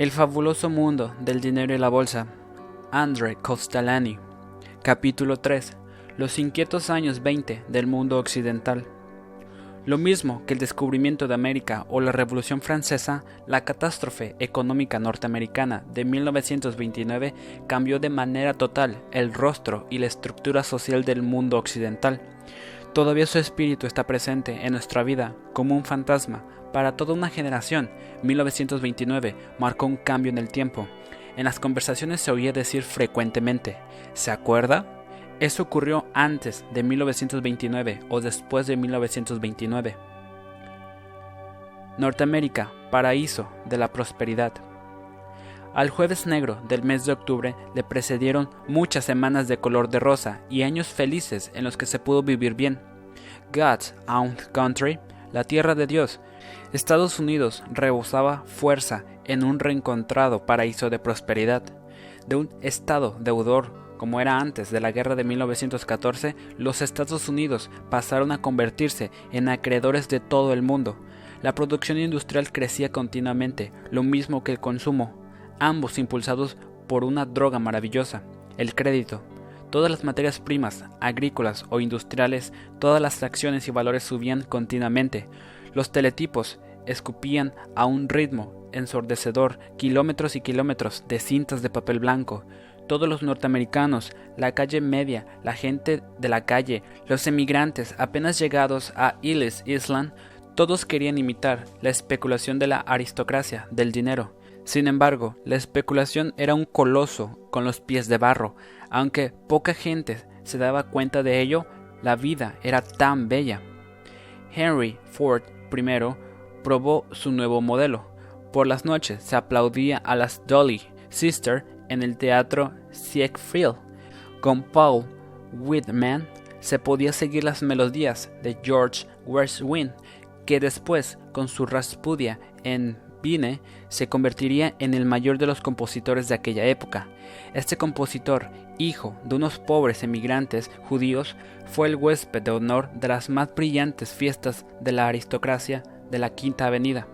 El fabuloso mundo del dinero y la bolsa. Andre Costalani. Capítulo 3. Los inquietos años 20 del mundo occidental. Lo mismo que el descubrimiento de América o la Revolución Francesa, la catástrofe económica norteamericana de 1929 cambió de manera total el rostro y la estructura social del mundo occidental. Todavía su espíritu está presente en nuestra vida como un fantasma. Para toda una generación, 1929 marcó un cambio en el tiempo. En las conversaciones se oía decir frecuentemente, ¿se acuerda? Eso ocurrió antes de 1929 o después de 1929. Norteamérica, paraíso de la prosperidad. Al jueves negro del mes de octubre le precedieron muchas semanas de color de rosa y años felices en los que se pudo vivir bien. God's own country, la tierra de Dios, Estados Unidos rebosaba fuerza en un reencontrado paraíso de prosperidad. De un estado deudor como era antes de la guerra de 1914, los Estados Unidos pasaron a convertirse en acreedores de todo el mundo. La producción industrial crecía continuamente, lo mismo que el consumo, ambos impulsados por una droga maravillosa, el crédito. Todas las materias primas, agrícolas o industriales, todas las acciones y valores subían continuamente. Los teletipos escupían a un ritmo ensordecedor kilómetros y kilómetros de cintas de papel blanco. Todos los norteamericanos, la calle media, la gente de la calle, los emigrantes apenas llegados a Ellis Island, todos querían imitar la especulación de la aristocracia del dinero. Sin embargo, la especulación era un coloso con los pies de barro. Aunque poca gente se daba cuenta de ello, la vida era tan bella. Henry Ford I probó su nuevo modelo. Por las noches se aplaudía a las Dolly Sister en el teatro Siegfried. Con Paul Whitman se podía seguir las melodías de George Gershwin, que después, con su Raspudia en Vine se convertiría en el mayor de los compositores de aquella época. Este compositor, hijo de unos pobres emigrantes judíos, fue el huésped de honor de las más brillantes fiestas de la aristocracia de la Quinta Avenida.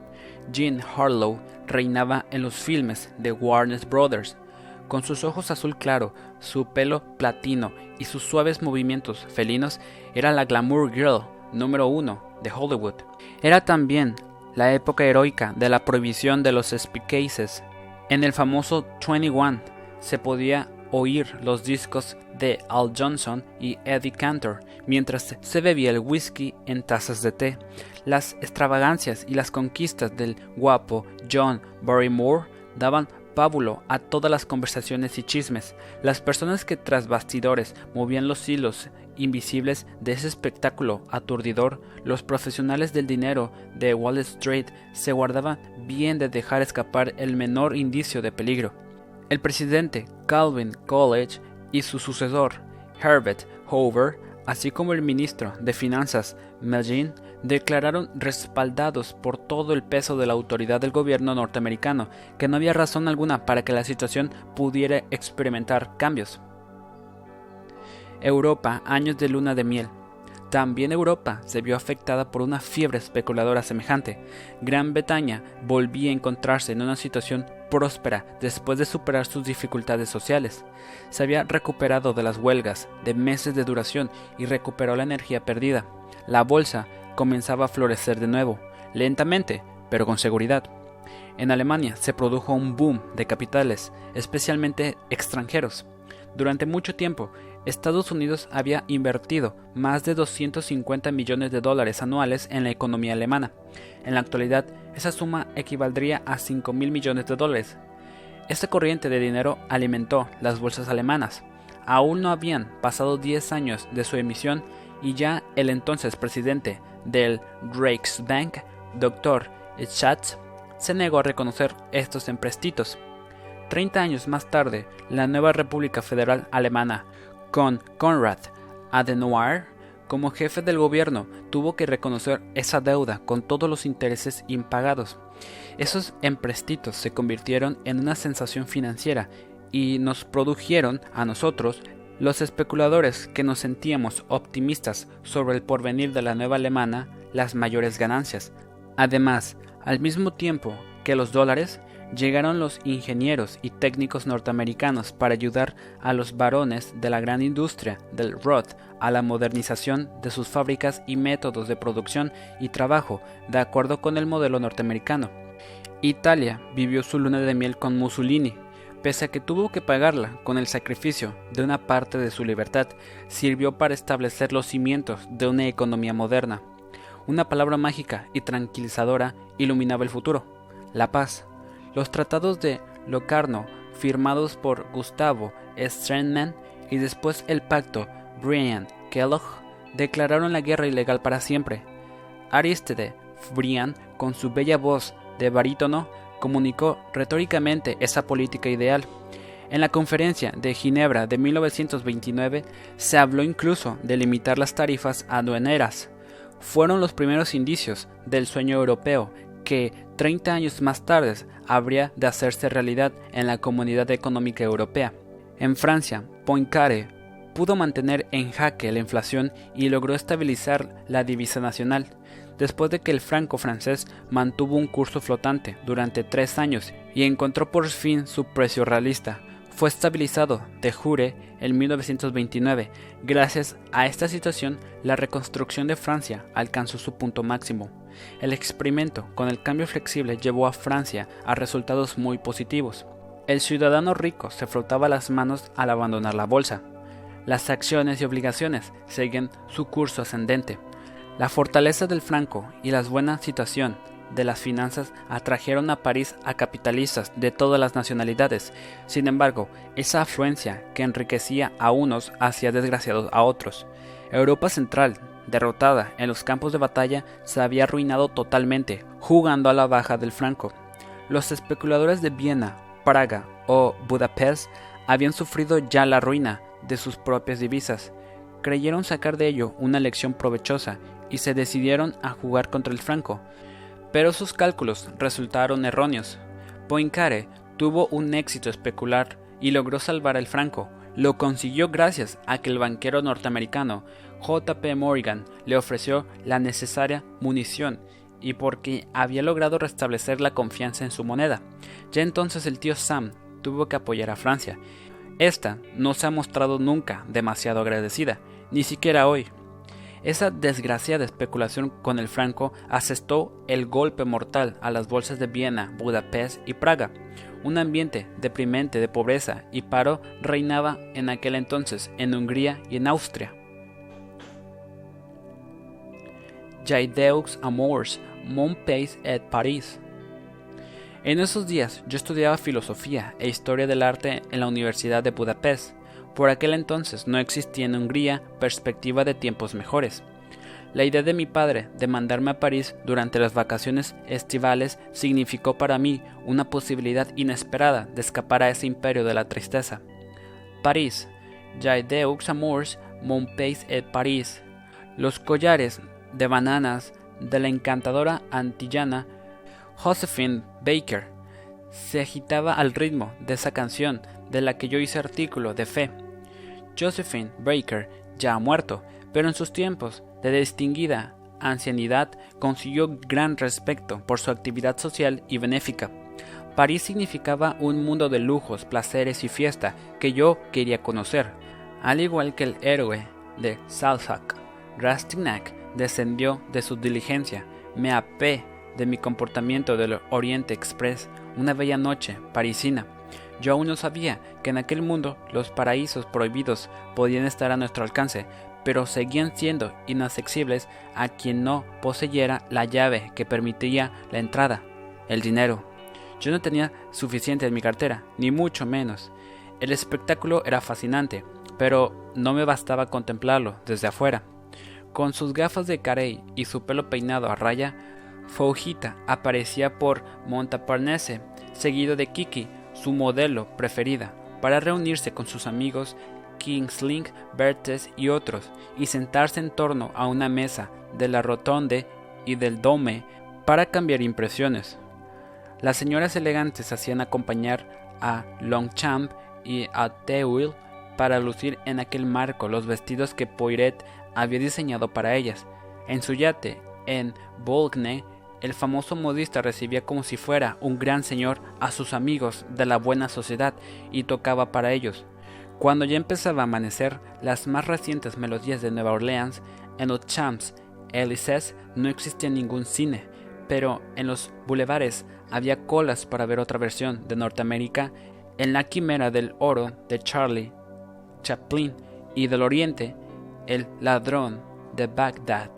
Jean Harlow reinaba en los filmes de Warner Brothers. Con sus ojos azul claro, su pelo platino y sus suaves movimientos felinos, era la glamour girl número uno de Hollywood. Era también la época heroica de la prohibición de los speakeasies. En el famoso 21 se podía oír los discos de Al Johnson y Eddie Cantor mientras se bebía el whisky en tazas de té. Las extravagancias y las conquistas del guapo John Barrymore daban pábulo a todas las conversaciones y chismes. Las personas que tras bastidores movían los hilos invisibles de ese espectáculo aturdidor, los profesionales del dinero de Wall Street se guardaban bien de dejar escapar el menor indicio de peligro. El presidente Calvin Coolidge y su sucesor Herbert Hoover, así como el ministro de Finanzas Mellin, declararon respaldados por todo el peso de la autoridad del gobierno norteamericano que no había razón alguna para que la situación pudiera experimentar cambios. Europa, años de luna de miel. También Europa se vio afectada por una fiebre especuladora semejante. Gran Bretaña volvía a encontrarse en una situación próspera después de superar sus dificultades sociales. Se había recuperado de las huelgas de meses de duración y recuperó la energía perdida. La bolsa comenzaba a florecer de nuevo, lentamente, pero con seguridad. En Alemania se produjo un boom de capitales, especialmente extranjeros. Durante mucho tiempo, Estados Unidos había invertido más de 250 millones de dólares anuales en la economía alemana. En la actualidad, esa suma equivaldría a 5 mil millones de dólares. Esta corriente de dinero alimentó las bolsas alemanas. Aún no habían pasado 10 años de su emisión y ya el entonces presidente del Reichsbank, Dr. Schatz, se negó a reconocer estos emprestitos. Treinta años más tarde, la nueva República Federal Alemana, con Konrad Adenauer como jefe del gobierno, tuvo que reconocer esa deuda con todos los intereses impagados. Esos emprestitos se convirtieron en una sensación financiera y nos produjeron a nosotros los especuladores que nos sentíamos optimistas sobre el porvenir de la nueva alemana las mayores ganancias. Además, al mismo tiempo que los dólares, llegaron los ingenieros y técnicos norteamericanos para ayudar a los varones de la gran industria del Roth a la modernización de sus fábricas y métodos de producción y trabajo de acuerdo con el modelo norteamericano. Italia vivió su luna de miel con Mussolini, pese a que tuvo que pagarla con el sacrificio de una parte de su libertad, sirvió para establecer los cimientos de una economía moderna. Una palabra mágica y tranquilizadora iluminaba el futuro, la paz. Los tratados de Locarno, firmados por Gustavo Strandman, y después el pacto Brian Kellogg, declararon la guerra ilegal para siempre. Aristide Brian, con su bella voz de barítono, comunicó retóricamente esa política ideal. En la conferencia de Ginebra de 1929 se habló incluso de limitar las tarifas aduaneras. Fueron los primeros indicios del sueño europeo que 30 años más tarde habría de hacerse realidad en la Comunidad Económica Europea. En Francia, Poincaré pudo mantener en jaque la inflación y logró estabilizar la divisa nacional después de que el franco francés mantuvo un curso flotante durante tres años y encontró por fin su precio realista. Fue estabilizado de jure en 1929. Gracias a esta situación, la reconstrucción de Francia alcanzó su punto máximo. El experimento con el cambio flexible llevó a Francia a resultados muy positivos. El ciudadano rico se frotaba las manos al abandonar la bolsa. Las acciones y obligaciones seguían su curso ascendente. La fortaleza del franco y la buena situación de las finanzas atrajeron a París a capitalistas de todas las nacionalidades. Sin embargo, esa afluencia que enriquecía a unos hacía desgraciados a otros. Europa Central, derrotada en los campos de batalla, se había arruinado totalmente, jugando a la baja del franco. Los especuladores de Viena, Praga o Budapest habían sufrido ya la ruina de sus propias divisas. Creyeron sacar de ello una lección provechosa y se decidieron a jugar contra el franco, pero sus cálculos resultaron erróneos. Poincaré tuvo un éxito especular y logró salvar al franco. Lo consiguió gracias a que el banquero norteamericano J.P. Morgan le ofreció la necesaria munición y porque había logrado restablecer la confianza en su moneda. Ya entonces el tío Sam tuvo que apoyar a Francia. Esta no se ha mostrado nunca demasiado agradecida, ni siquiera hoy. Esa desgraciada especulación con el franco asestó el golpe mortal a las bolsas de Viena, Budapest y Praga. Un ambiente deprimente de pobreza y paro reinaba en aquel entonces en Hungría y en Austria. Jaideaux Amours, mon pays et Paris. En esos días yo estudiaba filosofía e historia del arte en la Universidad de Budapest. Por aquel entonces no existía en Hungría perspectiva de tiempos mejores. La idea de mi padre de mandarme a París durante las vacaciones estivales significó para mí una posibilidad inesperada de escapar a ese imperio de la tristeza. París, Jaideux Amours, mon pays et París. Los collares de bananas de la encantadora antillana Josephine Baker se agitaba al ritmo de esa canción de la que yo hice artículo de fe. Josephine Baker ya ha muerto, pero en sus tiempos de distinguida ancianidad consiguió gran respeto por su actividad social y benéfica. París significaba un mundo de lujos, placeres y fiesta que yo quería conocer, al igual que el héroe de Salzach. Rastignac descendió de su diligencia, me apé de mi comportamiento del Oriente Express una bella noche parisina yo aún no sabía que en aquel mundo los paraísos prohibidos podían estar a nuestro alcance, pero seguían siendo inaccesibles a quien no poseyera la llave que permitía la entrada, el dinero. Yo no tenía suficiente en mi cartera, ni mucho menos. El espectáculo era fascinante, pero no me bastaba contemplarlo desde afuera. Con sus gafas de carey y su pelo peinado a raya, Foujita aparecía por Montparnasse, seguido de Kiki, su modelo preferida, para reunirse con sus amigos Kingsling, Bertes y otros, y sentarse en torno a una mesa de la Rotonde y del Dome para cambiar impresiones. Las señoras elegantes hacían acompañar a Longchamp y a Teuil para lucir en aquel marco los vestidos que Poiret había diseñado para ellas. En su yate, en Bolgne, el famoso modista recibía como si fuera un gran señor a sus amigos de la buena sociedad y tocaba para ellos. Cuando ya empezaba a amanecer, las más recientes melodías de Nueva Orleans, en los Champs Élysées no existía ningún cine, pero en los bulevares había colas para ver otra versión de Norteamérica en la quimera del oro de Charlie Chaplin y del Oriente, El ladrón de Bagdad.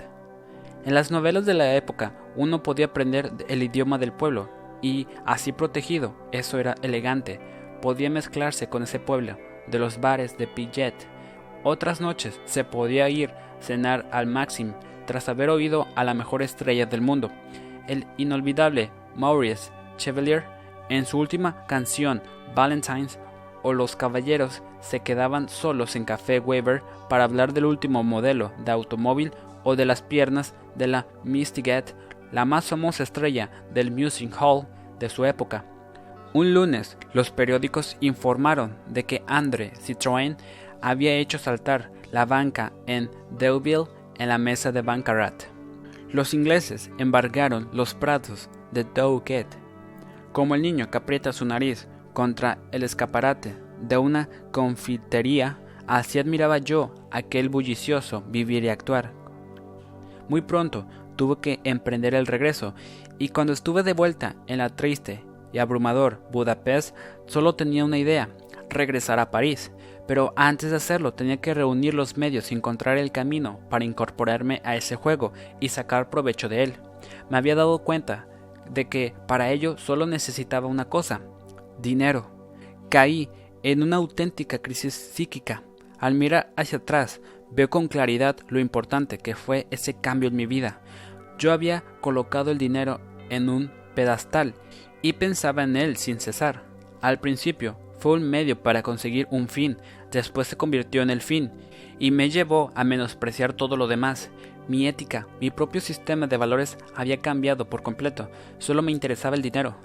En las novelas de la época uno podía aprender el idioma del pueblo y, así protegido, eso era elegante, podía mezclarse con ese pueblo de los bares de Pillet. Otras noches se podía ir cenar al Maxim tras haber oído a la mejor estrella del mundo, el inolvidable Maurice Chevalier, en su última canción Valentine's o los caballeros se quedaban solos en Café Weber para hablar del último modelo de automóvil o de las piernas de la Mistigat, la más famosa estrella del Music Hall de su época. Un lunes, los periódicos informaron de que André Citroën había hecho saltar la banca en Deauville en la mesa de Bancarat. Los ingleses embargaron los prados de Douquet, como el niño que aprieta su nariz contra el escaparate de una confitería, así admiraba yo aquel bullicioso vivir y actuar. Muy pronto tuve que emprender el regreso, y cuando estuve de vuelta en la triste y abrumador Budapest, solo tenía una idea, regresar a París. Pero antes de hacerlo tenía que reunir los medios y encontrar el camino para incorporarme a ese juego y sacar provecho de él. Me había dado cuenta de que para ello solo necesitaba una cosa, dinero. Caí en una auténtica crisis psíquica. Al mirar hacia atrás, veo con claridad lo importante que fue ese cambio en mi vida. Yo había colocado el dinero en un pedestal y pensaba en él sin cesar. Al principio fue un medio para conseguir un fin, después se convirtió en el fin, y me llevó a menospreciar todo lo demás. Mi ética, mi propio sistema de valores había cambiado por completo, solo me interesaba el dinero.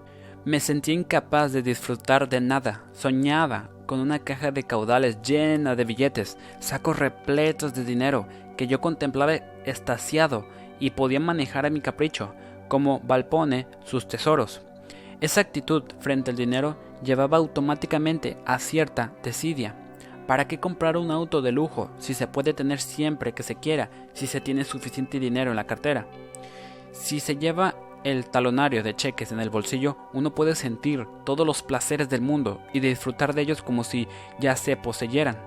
Me sentía incapaz de disfrutar de nada. Soñaba con una caja de caudales llena de billetes, sacos repletos de dinero que yo contemplaba estasiado y podía manejar a mi capricho, como Valpone sus tesoros. Esa actitud frente al dinero llevaba automáticamente a cierta desidia. ¿Para qué comprar un auto de lujo si se puede tener siempre que se quiera, si se tiene suficiente dinero en la cartera? Si se lleva el talonario de cheques en el bolsillo, uno puede sentir todos los placeres del mundo y disfrutar de ellos como si ya se poseyeran.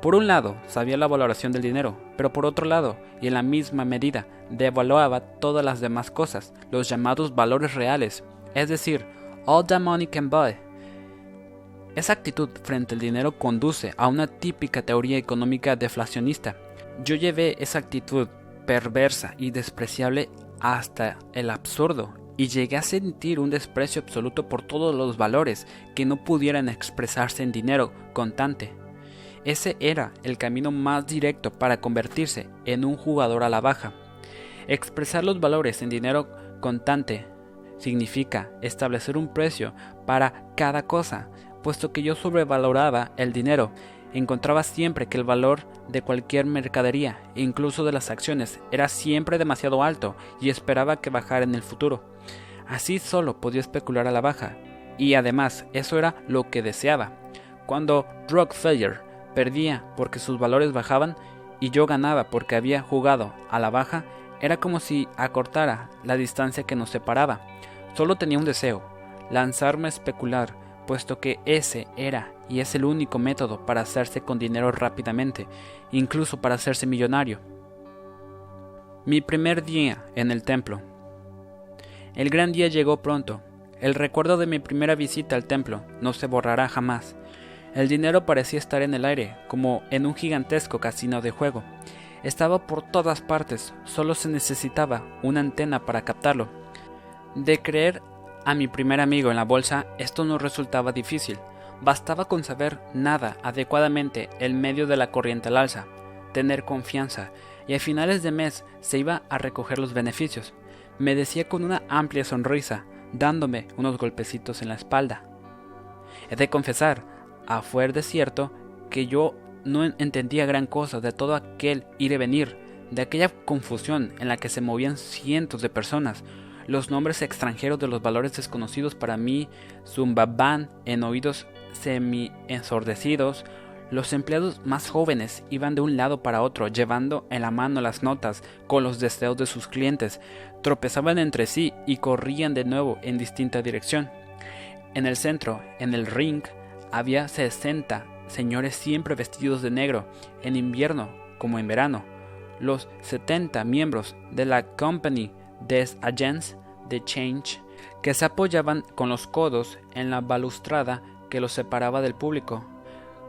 Por un lado, sabía la valoración del dinero, pero por otro lado, y en la misma medida, devaluaba todas las demás cosas, los llamados valores reales, es decir, all the money can buy. Esa actitud frente al dinero conduce a una típica teoría económica deflacionista. Yo llevé esa actitud perversa y despreciable hasta el absurdo y llegué a sentir un desprecio absoluto por todos los valores que no pudieran expresarse en dinero contante. Ese era el camino más directo para convertirse en un jugador a la baja. Expresar los valores en dinero contante significa establecer un precio para cada cosa, puesto que yo sobrevaloraba el dinero encontraba siempre que el valor de cualquier mercadería, incluso de las acciones, era siempre demasiado alto y esperaba que bajara en el futuro. Así solo podía especular a la baja, y además eso era lo que deseaba. Cuando Rockefeller perdía porque sus valores bajaban y yo ganaba porque había jugado a la baja, era como si acortara la distancia que nos separaba. Solo tenía un deseo, lanzarme a especular, puesto que ese era y es el único método para hacerse con dinero rápidamente, incluso para hacerse millonario. Mi primer día en el templo. El gran día llegó pronto. El recuerdo de mi primera visita al templo no se borrará jamás. El dinero parecía estar en el aire, como en un gigantesco casino de juego. Estaba por todas partes, solo se necesitaba una antena para captarlo. De creer a mi primer amigo en la bolsa esto no resultaba difícil. Bastaba con saber nada adecuadamente el medio de la corriente al alza, tener confianza, y a finales de mes se iba a recoger los beneficios. Me decía con una amplia sonrisa, dándome unos golpecitos en la espalda. He de confesar, a fuer de cierto, que yo no entendía gran cosa de todo aquel ir y venir, de aquella confusión en la que se movían cientos de personas, los nombres extranjeros de los valores desconocidos para mí zumbaban en oídos semi-ensordecidos. Los empleados más jóvenes iban de un lado para otro, llevando en la mano las notas con los deseos de sus clientes, tropezaban entre sí y corrían de nuevo en distinta dirección. En el centro, en el ring, había 60 señores siempre vestidos de negro, en invierno como en verano. Los 70 miembros de la Company des Agents de Change que se apoyaban con los codos en la balustrada que los separaba del público.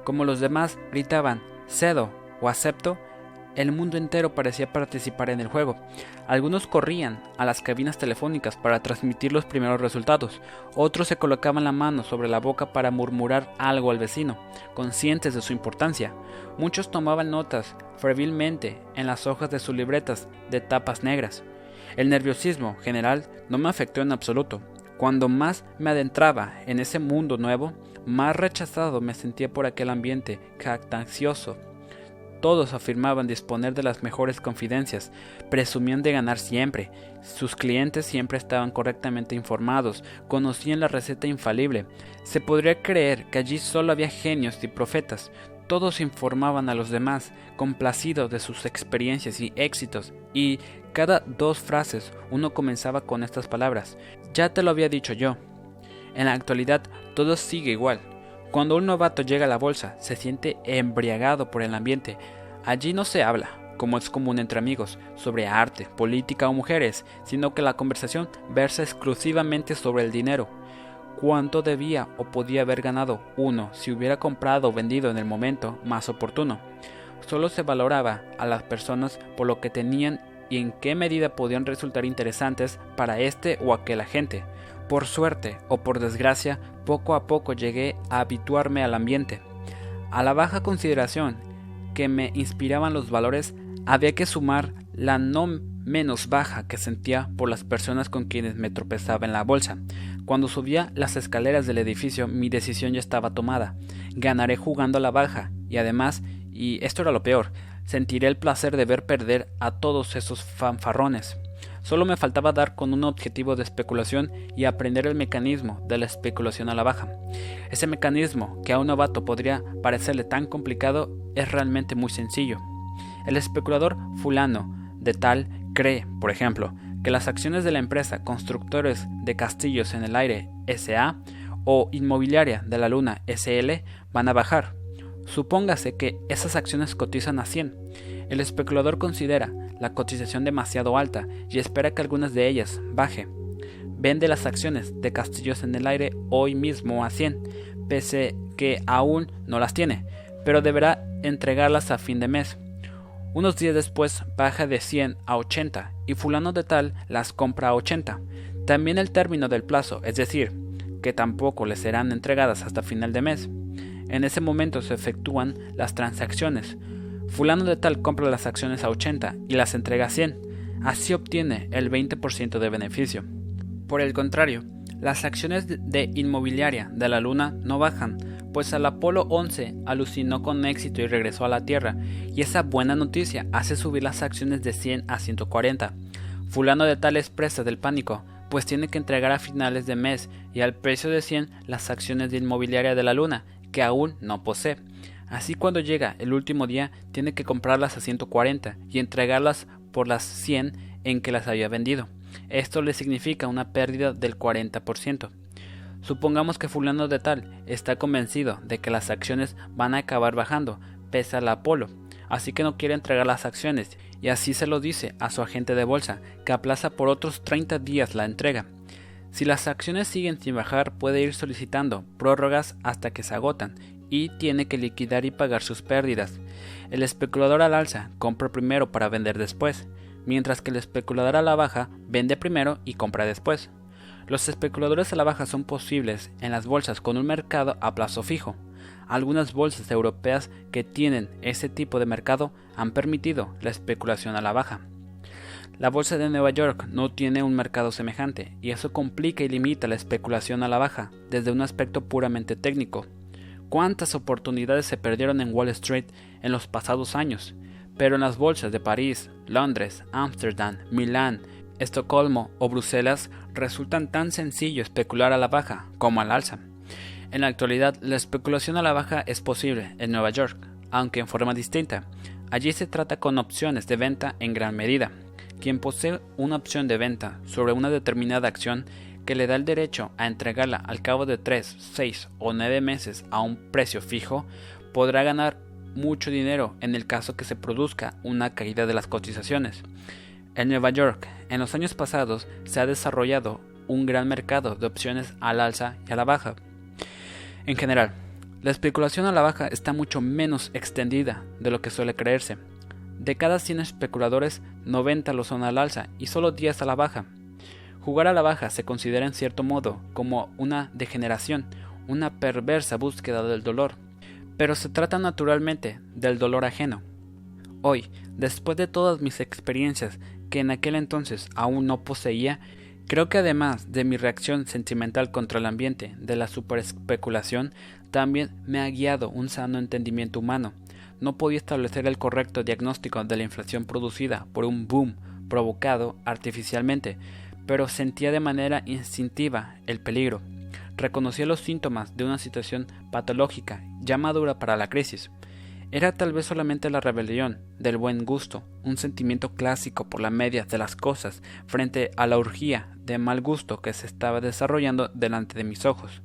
Como los demás gritaban cedo o acepto, el mundo entero parecía participar en el juego. Algunos corrían a las cabinas telefónicas para transmitir los primeros resultados, otros se colocaban la mano sobre la boca para murmurar algo al vecino, conscientes de su importancia. Muchos tomaban notas febrilmente en las hojas de sus libretas de tapas negras. El nerviosismo general no me afectó en absoluto. Cuando más me adentraba en ese mundo nuevo, más rechazado me sentía por aquel ambiente cactancioso todos afirmaban disponer de las mejores confidencias, presumían de ganar siempre, sus clientes siempre estaban correctamente informados, conocían la receta infalible. Se podría creer que allí solo había genios y profetas. Todos informaban a los demás, complacidos de sus experiencias y éxitos, y cada dos frases uno comenzaba con estas palabras. Ya te lo había dicho yo. En la actualidad todo sigue igual. Cuando un novato llega a la bolsa, se siente embriagado por el ambiente. Allí no se habla, como es común entre amigos, sobre arte, política o mujeres, sino que la conversación versa exclusivamente sobre el dinero. Cuánto debía o podía haber ganado uno si hubiera comprado o vendido en el momento más oportuno. Solo se valoraba a las personas por lo que tenían y en qué medida podían resultar interesantes para este o aquel agente. Por suerte o por desgracia, poco a poco llegué a habituarme al ambiente. A la baja consideración que me inspiraban los valores, había que sumar la no menos baja que sentía por las personas con quienes me tropezaba en la bolsa. Cuando subía las escaleras del edificio, mi decisión ya estaba tomada. Ganaré jugando a la baja, y además, y esto era lo peor, sentiré el placer de ver perder a todos esos fanfarrones. Solo me faltaba dar con un objetivo de especulación y aprender el mecanismo de la especulación a la baja. Ese mecanismo, que a un novato podría parecerle tan complicado, es realmente muy sencillo. El especulador fulano de tal cree, por ejemplo, que las acciones de la empresa Constructores de Castillos en el Aire SA o Inmobiliaria de la Luna SL van a bajar. Supóngase que esas acciones cotizan a 100. El especulador considera la cotización demasiado alta y espera que algunas de ellas baje. Vende las acciones de Castillos en el Aire hoy mismo a 100, pese que aún no las tiene, pero deberá entregarlas a fin de mes. Unos días después baja de 100 a 80 y fulano de tal las compra a 80. También el término del plazo, es decir, que tampoco le serán entregadas hasta final de mes. En ese momento se efectúan las transacciones, Fulano de tal compra las acciones a 80 y las entrega a 100. Así obtiene el 20% de beneficio. Por el contrario, las acciones de inmobiliaria de la Luna no bajan, pues el Apolo 11 alucinó con éxito y regresó a la Tierra, y esa buena noticia hace subir las acciones de 100 a 140. Fulano de tal es presa del pánico, pues tiene que entregar a finales de mes y al precio de 100 las acciones de inmobiliaria de la Luna, que aún no posee. Así cuando llega el último día tiene que comprarlas a 140 y entregarlas por las 100 en que las había vendido. Esto le significa una pérdida del 40%. Supongamos que fulano de tal está convencido de que las acciones van a acabar bajando, pese al Apolo, así que no quiere entregar las acciones y así se lo dice a su agente de bolsa, que aplaza por otros 30 días la entrega. Si las acciones siguen sin bajar, puede ir solicitando prórrogas hasta que se agotan y tiene que liquidar y pagar sus pérdidas. El especulador al alza compra primero para vender después, mientras que el especulador a la baja vende primero y compra después. Los especuladores a la baja son posibles en las bolsas con un mercado a plazo fijo. Algunas bolsas europeas que tienen ese tipo de mercado han permitido la especulación a la baja. La bolsa de Nueva York no tiene un mercado semejante y eso complica y limita la especulación a la baja desde un aspecto puramente técnico. ¿Cuántas oportunidades se perdieron en Wall Street en los pasados años? Pero en las bolsas de París, Londres, Ámsterdam, Milán Estocolmo o Bruselas resultan tan sencillo especular a la baja como al alza. En la actualidad, la especulación a la baja es posible en Nueva York, aunque en forma distinta. Allí se trata con opciones de venta en gran medida. Quien posee una opción de venta sobre una determinada acción que le da el derecho a entregarla al cabo de 3, 6 o 9 meses a un precio fijo, podrá ganar mucho dinero en el caso que se produzca una caída de las cotizaciones. En Nueva York, en los años pasados, se ha desarrollado un gran mercado de opciones al alza y a la baja. En general, la especulación a la baja está mucho menos extendida de lo que suele creerse. De cada 100 especuladores, 90 lo son al alza y solo 10 a la baja. Jugar a la baja se considera en cierto modo como una degeneración, una perversa búsqueda del dolor, pero se trata naturalmente del dolor ajeno. Hoy, después de todas mis experiencias que en aquel entonces aún no poseía, creo que además de mi reacción sentimental contra el ambiente de la superespeculación, también me ha guiado un sano entendimiento humano, no podía establecer el correcto diagnóstico de la inflación producida por un boom provocado artificialmente, pero sentía de manera instintiva el peligro. Reconocía los síntomas de una situación patológica ya madura para la crisis. Era tal vez solamente la rebelión del buen gusto, un sentimiento clásico por la media de las cosas frente a la urgía de mal gusto que se estaba desarrollando delante de mis ojos.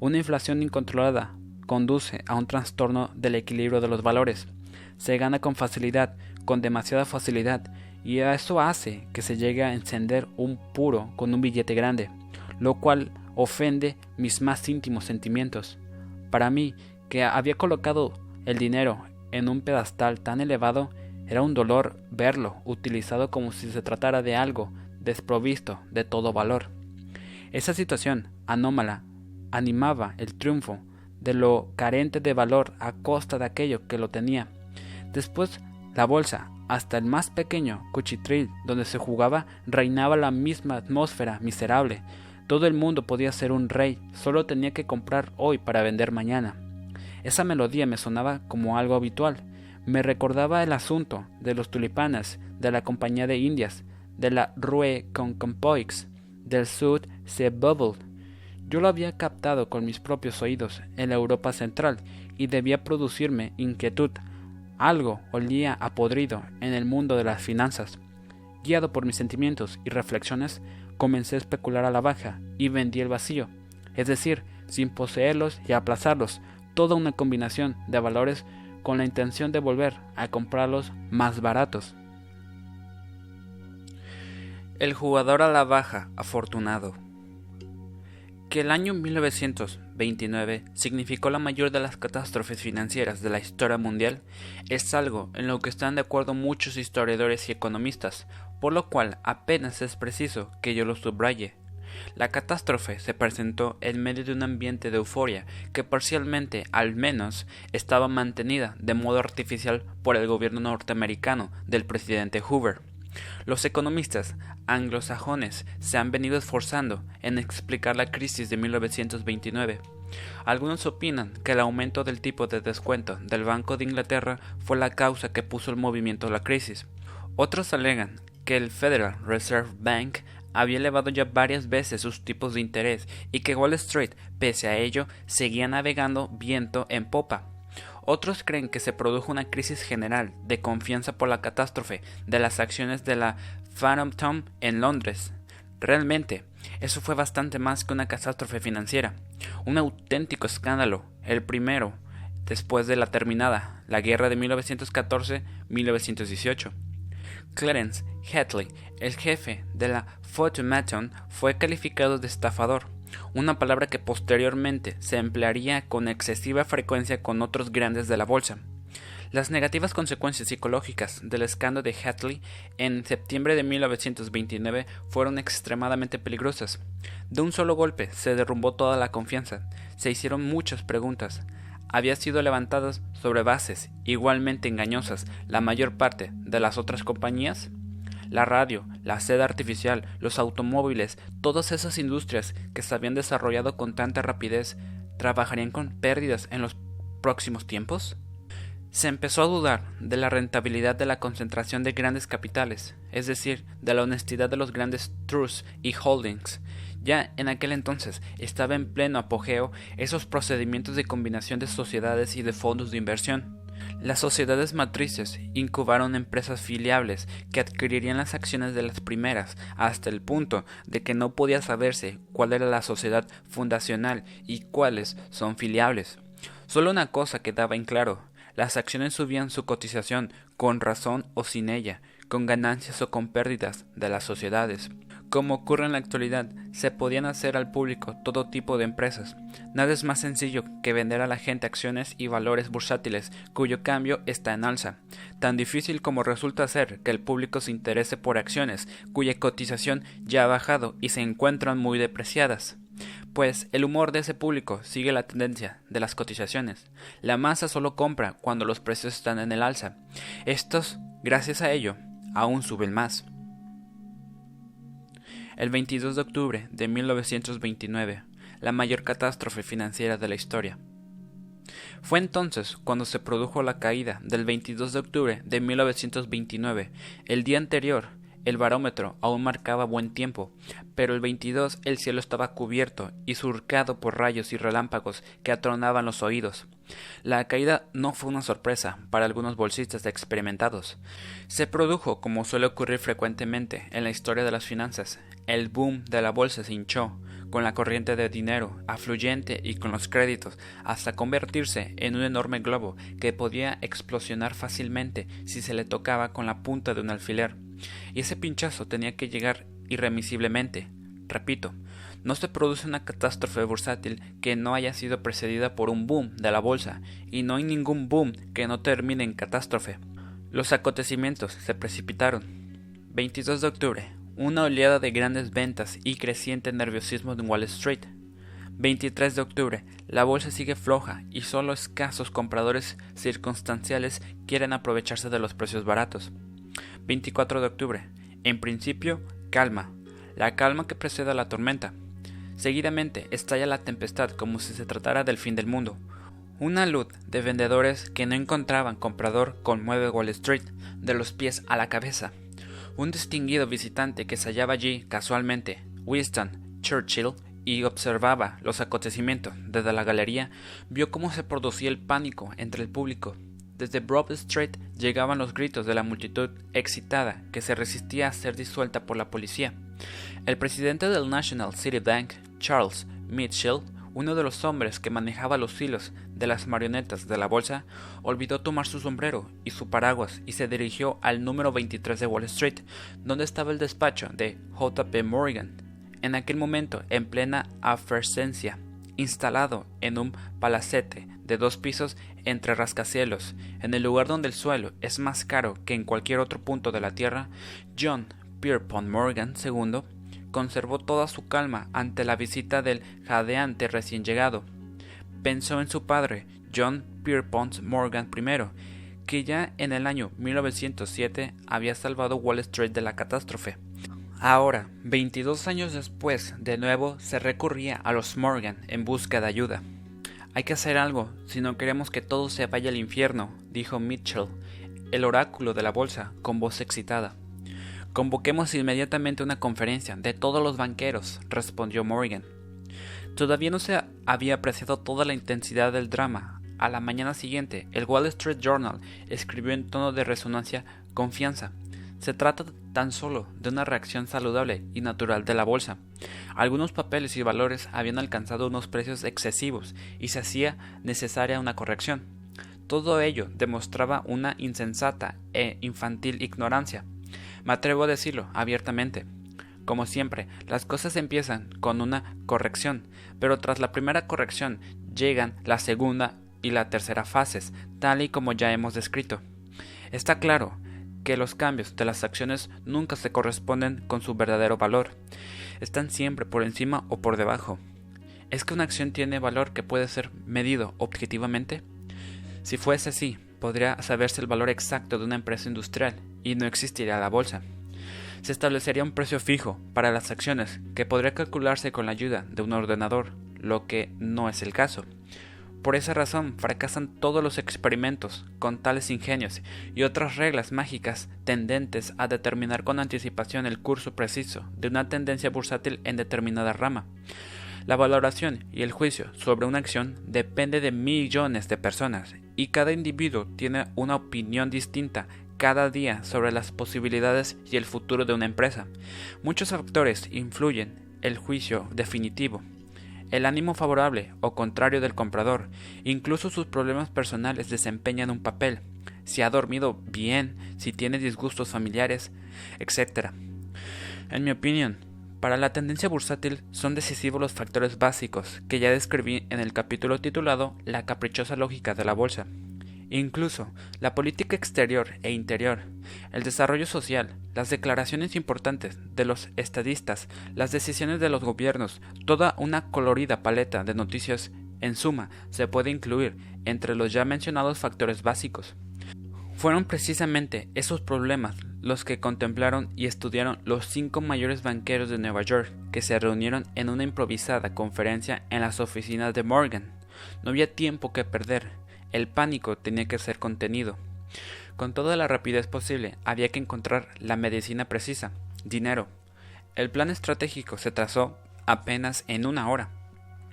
Una inflación incontrolada conduce a un trastorno del equilibrio de los valores. Se gana con facilidad, con demasiada facilidad, y eso hace que se llegue a encender un puro con un billete grande, lo cual ofende mis más íntimos sentimientos. Para mí, que había colocado el dinero en un pedestal tan elevado, era un dolor verlo utilizado como si se tratara de algo desprovisto de todo valor. Esa situación anómala animaba el triunfo de lo carente de valor a costa de aquello que lo tenía. Después, la bolsa, hasta el más pequeño cuchitril donde se jugaba, reinaba la misma atmósfera miserable. Todo el mundo podía ser un rey, solo tenía que comprar hoy para vender mañana. Esa melodía me sonaba como algo habitual. Me recordaba el asunto de los tulipanes, de la Compañía de Indias, de la Rue Concompoix, del Sud Se Bubble, yo lo había captado con mis propios oídos en la Europa central y debía producirme inquietud. Algo olía a podrido en el mundo de las finanzas. Guiado por mis sentimientos y reflexiones, comencé a especular a la baja y vendí el vacío, es decir, sin poseerlos y aplazarlos, toda una combinación de valores con la intención de volver a comprarlos más baratos. El jugador a la baja afortunado. Que el año 1929 significó la mayor de las catástrofes financieras de la historia mundial es algo en lo que están de acuerdo muchos historiadores y economistas, por lo cual apenas es preciso que yo lo subraye. La catástrofe se presentó en medio de un ambiente de euforia que parcialmente, al menos, estaba mantenida de modo artificial por el gobierno norteamericano del presidente Hoover. Los economistas anglosajones se han venido esforzando en explicar la crisis de 1929. Algunos opinan que el aumento del tipo de descuento del Banco de Inglaterra fue la causa que puso el movimiento la crisis. Otros alegan que el Federal Reserve Bank había elevado ya varias veces sus tipos de interés y que Wall Street, pese a ello, seguía navegando viento en popa. Otros creen que se produjo una crisis general de confianza por la catástrofe de las acciones de la Phantom Tom en Londres. Realmente, eso fue bastante más que una catástrofe financiera, un auténtico escándalo, el primero después de la terminada la guerra de 1914-1918. Clarence Hatley, el jefe de la Photomaton, fue calificado de estafador una palabra que posteriormente se emplearía con excesiva frecuencia con otros grandes de la bolsa. Las negativas consecuencias psicológicas del escándalo de Hatley en septiembre de 1929 fueron extremadamente peligrosas. De un solo golpe se derrumbó toda la confianza, se hicieron muchas preguntas, había sido levantadas sobre bases igualmente engañosas la mayor parte de las otras compañías? La radio, la seda artificial, los automóviles, todas esas industrias que se habían desarrollado con tanta rapidez, ¿trabajarían con pérdidas en los próximos tiempos? Se empezó a dudar de la rentabilidad de la concentración de grandes capitales, es decir, de la honestidad de los grandes trusts y holdings. Ya en aquel entonces estaba en pleno apogeo esos procedimientos de combinación de sociedades y de fondos de inversión. Las sociedades matrices incubaron empresas filiables que adquirirían las acciones de las primeras hasta el punto de que no podía saberse cuál era la sociedad fundacional y cuáles son filiables. Solo una cosa quedaba en claro, las acciones subían su cotización con razón o sin ella, con ganancias o con pérdidas de las sociedades. Como ocurre en la actualidad, se podían hacer al público todo tipo de empresas. Nada es más sencillo que vender a la gente acciones y valores bursátiles cuyo cambio está en alza. Tan difícil como resulta ser que el público se interese por acciones cuya cotización ya ha bajado y se encuentran muy depreciadas pues el humor de ese público sigue la tendencia de las cotizaciones. La masa solo compra cuando los precios están en el alza. Estos, gracias a ello, aún suben más. El 22 de octubre de 1929, la mayor catástrofe financiera de la historia. Fue entonces cuando se produjo la caída del 22 de octubre de 1929. El día anterior, el barómetro aún marcaba buen tiempo, pero el 22 el cielo estaba cubierto y surcado por rayos y relámpagos que atronaban los oídos. La caída no fue una sorpresa para algunos bolsistas experimentados. Se produjo, como suele ocurrir frecuentemente en la historia de las finanzas, el boom de la bolsa se hinchó, con la corriente de dinero afluyente y con los créditos, hasta convertirse en un enorme globo que podía explosionar fácilmente si se le tocaba con la punta de un alfiler y ese pinchazo tenía que llegar irremisiblemente. Repito, no se produce una catástrofe bursátil que no haya sido precedida por un boom de la bolsa, y no hay ningún boom que no termine en catástrofe. Los acontecimientos se precipitaron. 22 de octubre, una oleada de grandes ventas y creciente nerviosismo en Wall Street. 23 de octubre, la bolsa sigue floja y solo escasos compradores circunstanciales quieren aprovecharse de los precios baratos. 24 de octubre. En principio, calma. La calma que precede a la tormenta. Seguidamente estalla la tempestad como si se tratara del fin del mundo. Una luz de vendedores que no encontraban comprador conmueve Wall Street de los pies a la cabeza. Un distinguido visitante que se hallaba allí casualmente, Winston Churchill, y observaba los acontecimientos desde la galería, vio cómo se producía el pánico entre el público desde Broad Street llegaban los gritos de la multitud excitada que se resistía a ser disuelta por la policía. El presidente del National City Bank, Charles Mitchell, uno de los hombres que manejaba los hilos de las marionetas de la bolsa, olvidó tomar su sombrero y su paraguas y se dirigió al número 23 de Wall Street, donde estaba el despacho de JP Morgan, en aquel momento en plena afersencia, instalado en un palacete de dos pisos entre rascacielos, en el lugar donde el suelo es más caro que en cualquier otro punto de la Tierra, John Pierpont Morgan II conservó toda su calma ante la visita del jadeante recién llegado. Pensó en su padre, John Pierpont Morgan I, que ya en el año 1907 había salvado Wall Street de la catástrofe. Ahora, 22 años después, de nuevo se recurría a los Morgan en busca de ayuda. Hay que hacer algo si no queremos que todo se vaya al infierno, dijo Mitchell, el oráculo de la bolsa, con voz excitada. Convoquemos inmediatamente una conferencia de todos los banqueros, respondió Morgan. Todavía no se había apreciado toda la intensidad del drama. A la mañana siguiente, el Wall Street Journal escribió en tono de resonancia confianza. Se trata tan solo de una reacción saludable y natural de la bolsa. Algunos papeles y valores habían alcanzado unos precios excesivos y se hacía necesaria una corrección. Todo ello demostraba una insensata e infantil ignorancia. Me atrevo a decirlo abiertamente. Como siempre, las cosas empiezan con una corrección, pero tras la primera corrección llegan la segunda y la tercera fases, tal y como ya hemos descrito. Está claro que los cambios de las acciones nunca se corresponden con su verdadero valor. Están siempre por encima o por debajo. ¿Es que una acción tiene valor que puede ser medido objetivamente? Si fuese así, podría saberse el valor exacto de una empresa industrial y no existiría la bolsa. Se establecería un precio fijo para las acciones que podría calcularse con la ayuda de un ordenador, lo que no es el caso. Por esa razón fracasan todos los experimentos con tales ingenios y otras reglas mágicas tendentes a determinar con anticipación el curso preciso de una tendencia bursátil en determinada rama. La valoración y el juicio sobre una acción depende de millones de personas y cada individuo tiene una opinión distinta cada día sobre las posibilidades y el futuro de una empresa. Muchos factores influyen el juicio definitivo el ánimo favorable o contrario del comprador, incluso sus problemas personales desempeñan un papel, si ha dormido bien, si tiene disgustos familiares, etc. En mi opinión, para la tendencia bursátil son decisivos los factores básicos que ya describí en el capítulo titulado La caprichosa lógica de la bolsa. Incluso la política exterior e interior, el desarrollo social, las declaraciones importantes de los estadistas, las decisiones de los gobiernos, toda una colorida paleta de noticias, en suma, se puede incluir entre los ya mencionados factores básicos. Fueron precisamente esos problemas los que contemplaron y estudiaron los cinco mayores banqueros de Nueva York, que se reunieron en una improvisada conferencia en las oficinas de Morgan. No había tiempo que perder el pánico tenía que ser contenido. Con toda la rapidez posible había que encontrar la medicina precisa, dinero. El plan estratégico se trazó apenas en una hora.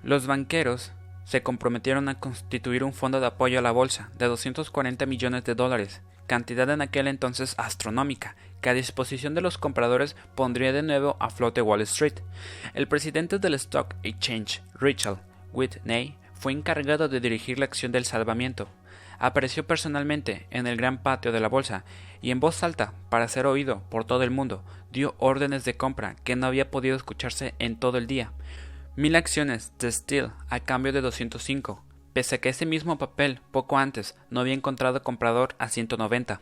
Los banqueros se comprometieron a constituir un fondo de apoyo a la bolsa de 240 millones de dólares, cantidad en aquel entonces astronómica, que a disposición de los compradores pondría de nuevo a flote Wall Street. El presidente del Stock Exchange, Richard Whitney, fue encargado de dirigir la acción del salvamiento. Apareció personalmente en el gran patio de la bolsa y en voz alta, para ser oído por todo el mundo, dio órdenes de compra que no había podido escucharse en todo el día. Mil acciones de Steel a cambio de 205, pese a que ese mismo papel, poco antes, no había encontrado comprador a 190.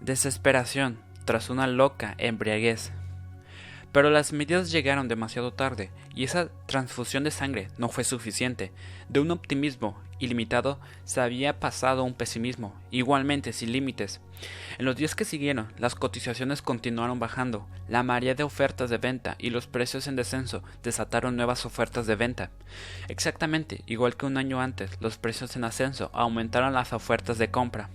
Desesperación tras una loca embriaguez. Pero las medidas llegaron demasiado tarde y esa transfusión de sangre no fue suficiente. De un optimismo ilimitado se había pasado a un pesimismo, igualmente sin límites. En los días que siguieron, las cotizaciones continuaron bajando, la marea de ofertas de venta y los precios en descenso desataron nuevas ofertas de venta. Exactamente igual que un año antes, los precios en ascenso aumentaron las ofertas de compra.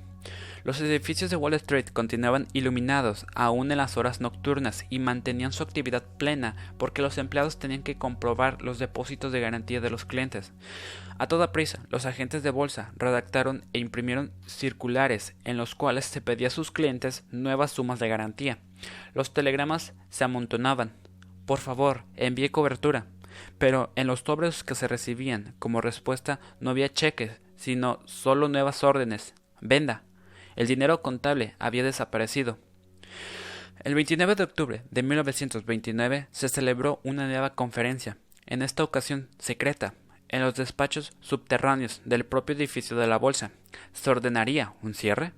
Los edificios de Wall Street continuaban iluminados aún en las horas nocturnas y mantenían su actividad plena porque los empleados tenían que comprobar los depósitos de garantía de los clientes. A toda prisa, los agentes de bolsa redactaron e imprimieron circulares en los cuales se pedía a sus clientes nuevas sumas de garantía. Los telegramas se amontonaban. Por favor, envíe cobertura. Pero en los sobres que se recibían como respuesta no había cheques, sino solo nuevas órdenes. Venda. El dinero contable había desaparecido. El 29 de octubre de 1929 se celebró una nueva conferencia, en esta ocasión secreta, en los despachos subterráneos del propio edificio de la bolsa. ¿Se ordenaría un cierre?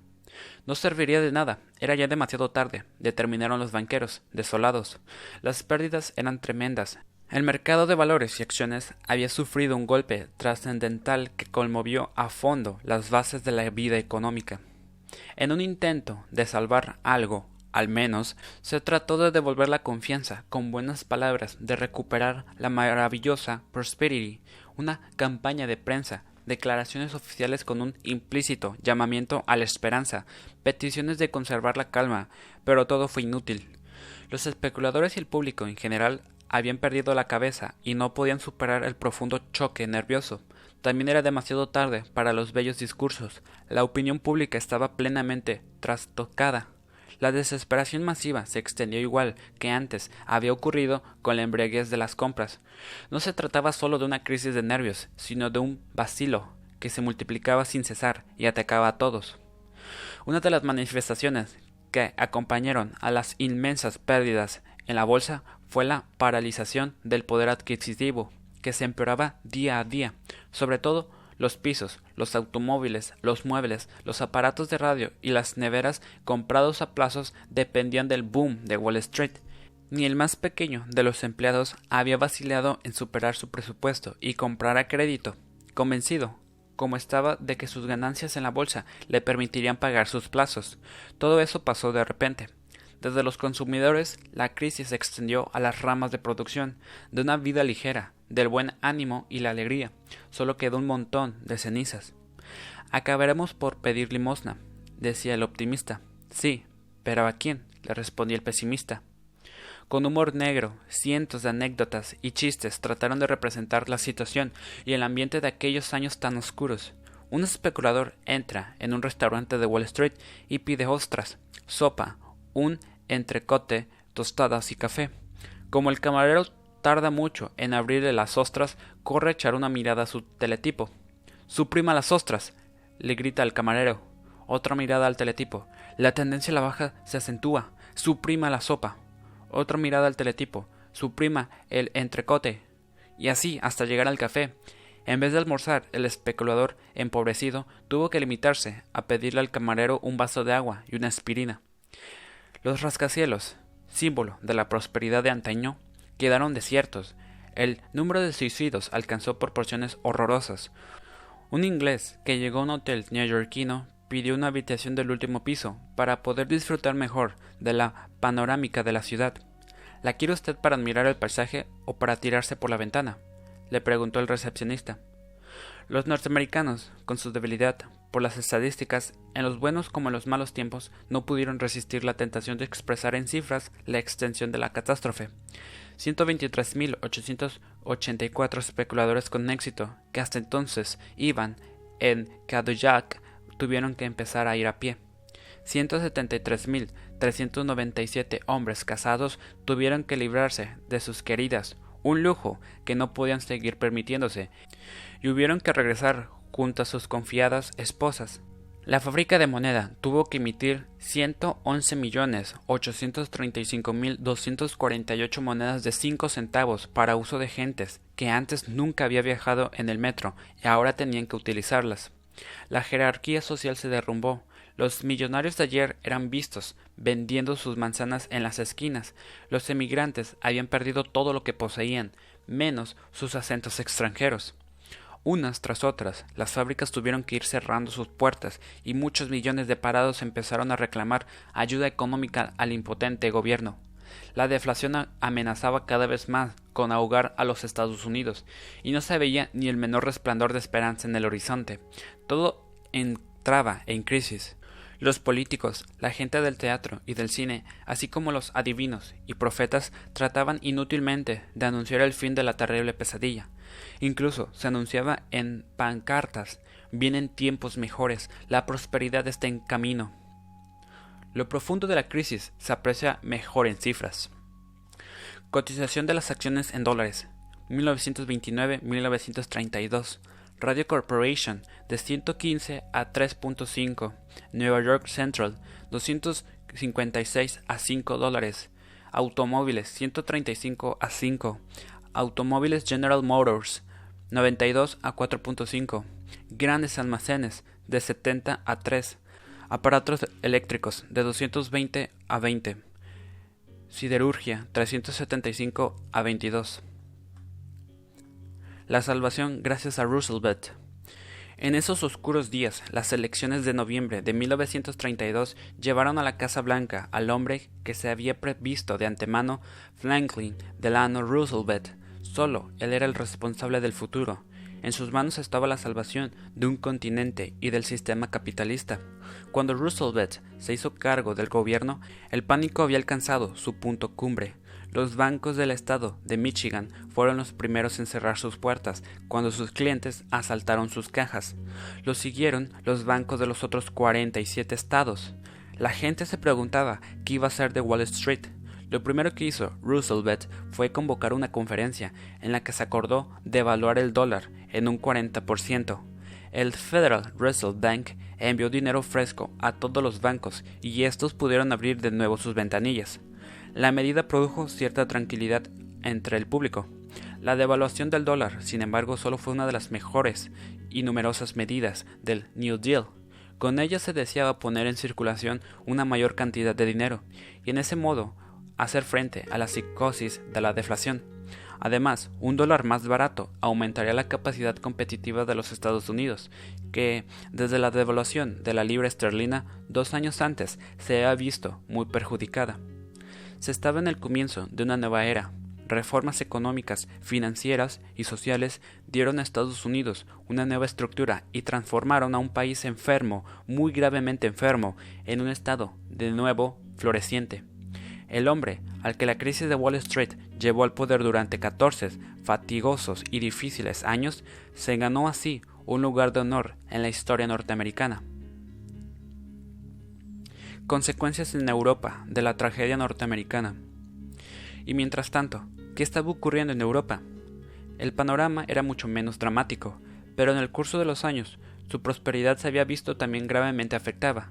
No serviría de nada, era ya demasiado tarde, determinaron los banqueros, desolados. Las pérdidas eran tremendas. El mercado de valores y acciones había sufrido un golpe trascendental que conmovió a fondo las bases de la vida económica. En un intento de salvar algo, al menos, se trató de devolver la confianza con buenas palabras, de recuperar la maravillosa Prosperity, una campaña de prensa, declaraciones oficiales con un implícito llamamiento a la esperanza, peticiones de conservar la calma, pero todo fue inútil. Los especuladores y el público en general habían perdido la cabeza y no podían superar el profundo choque nervioso. También era demasiado tarde para los bellos discursos. La opinión pública estaba plenamente trastocada. La desesperación masiva se extendió igual que antes había ocurrido con la embriaguez de las compras. No se trataba solo de una crisis de nervios, sino de un vacilo que se multiplicaba sin cesar y atacaba a todos. Una de las manifestaciones que acompañaron a las inmensas pérdidas en la bolsa fue la paralización del poder adquisitivo que se empeoraba día a día, sobre todo los pisos, los automóviles, los muebles, los aparatos de radio y las neveras comprados a plazos dependían del boom de Wall Street. Ni el más pequeño de los empleados había vacilado en superar su presupuesto y comprar a crédito, convencido, como estaba, de que sus ganancias en la bolsa le permitirían pagar sus plazos. Todo eso pasó de repente. Desde los consumidores, la crisis se extendió a las ramas de producción, de una vida ligera, del buen ánimo y la alegría. Solo quedó un montón de cenizas. Acabaremos por pedir limosna, decía el optimista. Sí, pero ¿a quién? le respondía el pesimista. Con humor negro, cientos de anécdotas y chistes trataron de representar la situación y el ambiente de aquellos años tan oscuros. Un especulador entra en un restaurante de Wall Street y pide ostras, sopa, un entrecote, tostadas y café. Como el camarero tarda mucho en abrirle las ostras, corre a echar una mirada a su teletipo. Suprima las ostras, le grita al camarero. Otra mirada al teletipo. La tendencia a la baja se acentúa. Suprima la sopa otra mirada al teletipo, su prima el entrecote, y así hasta llegar al café. En vez de almorzar, el especulador empobrecido tuvo que limitarse a pedirle al camarero un vaso de agua y una aspirina. Los rascacielos, símbolo de la prosperidad de antaño, quedaron desiertos. El número de suicidios alcanzó proporciones horrorosas. Un inglés que llegó a un hotel neoyorquino pidió una habitación del último piso para poder disfrutar mejor de la panorámica de la ciudad. ¿La quiere usted para admirar el paisaje o para tirarse por la ventana? le preguntó el recepcionista. Los norteamericanos, con su debilidad por las estadísticas, en los buenos como en los malos tiempos, no pudieron resistir la tentación de expresar en cifras la extensión de la catástrofe. 123.884 especuladores con éxito, que hasta entonces iban en Cadillac tuvieron que empezar a ir a pie. 173.397 hombres casados tuvieron que librarse de sus queridas, un lujo que no podían seguir permitiéndose, y hubieron que regresar junto a sus confiadas esposas. La fábrica de moneda tuvo que emitir 111.835.248 monedas de 5 centavos para uso de gentes que antes nunca había viajado en el metro y ahora tenían que utilizarlas. La jerarquía social se derrumbó. Los millonarios de ayer eran vistos vendiendo sus manzanas en las esquinas. Los emigrantes habían perdido todo lo que poseían, menos sus acentos extranjeros. Unas tras otras, las fábricas tuvieron que ir cerrando sus puertas y muchos millones de parados empezaron a reclamar ayuda económica al impotente gobierno. La deflación amenazaba cada vez más con ahogar a los Estados Unidos, y no se veía ni el menor resplandor de esperanza en el horizonte. Todo entraba en crisis. Los políticos, la gente del teatro y del cine, así como los adivinos y profetas, trataban inútilmente de anunciar el fin de la terrible pesadilla. Incluso se anunciaba en pancartas vienen tiempos mejores, la prosperidad está en camino. Lo profundo de la crisis se aprecia mejor en cifras. Cotización de las acciones en dólares 1929-1932 Radio Corporation de 115 a 3.5 Nueva York Central 256 a 5 dólares. Automóviles 135 a 5 Automóviles General Motors 92 a 4.5 Grandes almacenes de 70 a 3 Aparatos eléctricos de 220 a 20. Siderurgia 375 a 22. La salvación gracias a Roosevelt. En esos oscuros días, las elecciones de noviembre de 1932 llevaron a la Casa Blanca al hombre que se había previsto de antemano Franklin Delano Roosevelt. Solo él era el responsable del futuro. En sus manos estaba la salvación de un continente y del sistema capitalista. Cuando Roosevelt se hizo cargo del gobierno, el pánico había alcanzado su punto cumbre. Los bancos del estado de Michigan fueron los primeros en cerrar sus puertas cuando sus clientes asaltaron sus cajas. Los siguieron los bancos de los otros 47 estados. La gente se preguntaba qué iba a ser de Wall Street. Lo primero que hizo Roosevelt fue convocar una conferencia en la que se acordó devaluar el dólar en un 40%. El Federal Reserve Bank envió dinero fresco a todos los bancos y estos pudieron abrir de nuevo sus ventanillas. La medida produjo cierta tranquilidad entre el público. La devaluación del dólar, sin embargo, solo fue una de las mejores y numerosas medidas del New Deal. Con ella se deseaba poner en circulación una mayor cantidad de dinero y en ese modo hacer frente a la psicosis de la deflación. Además, un dólar más barato aumentaría la capacidad competitiva de los Estados Unidos, que, desde la devaluación de la libra esterlina dos años antes, se ha visto muy perjudicada. Se estaba en el comienzo de una nueva era. Reformas económicas, financieras y sociales dieron a Estados Unidos una nueva estructura y transformaron a un país enfermo, muy gravemente enfermo, en un estado de nuevo floreciente. El hombre al que la crisis de Wall Street llevó al poder durante 14 fatigosos y difíciles años, se ganó así un lugar de honor en la historia norteamericana. Consecuencias en Europa de la tragedia norteamericana. Y mientras tanto, ¿qué estaba ocurriendo en Europa? El panorama era mucho menos dramático, pero en el curso de los años su prosperidad se había visto también gravemente afectada.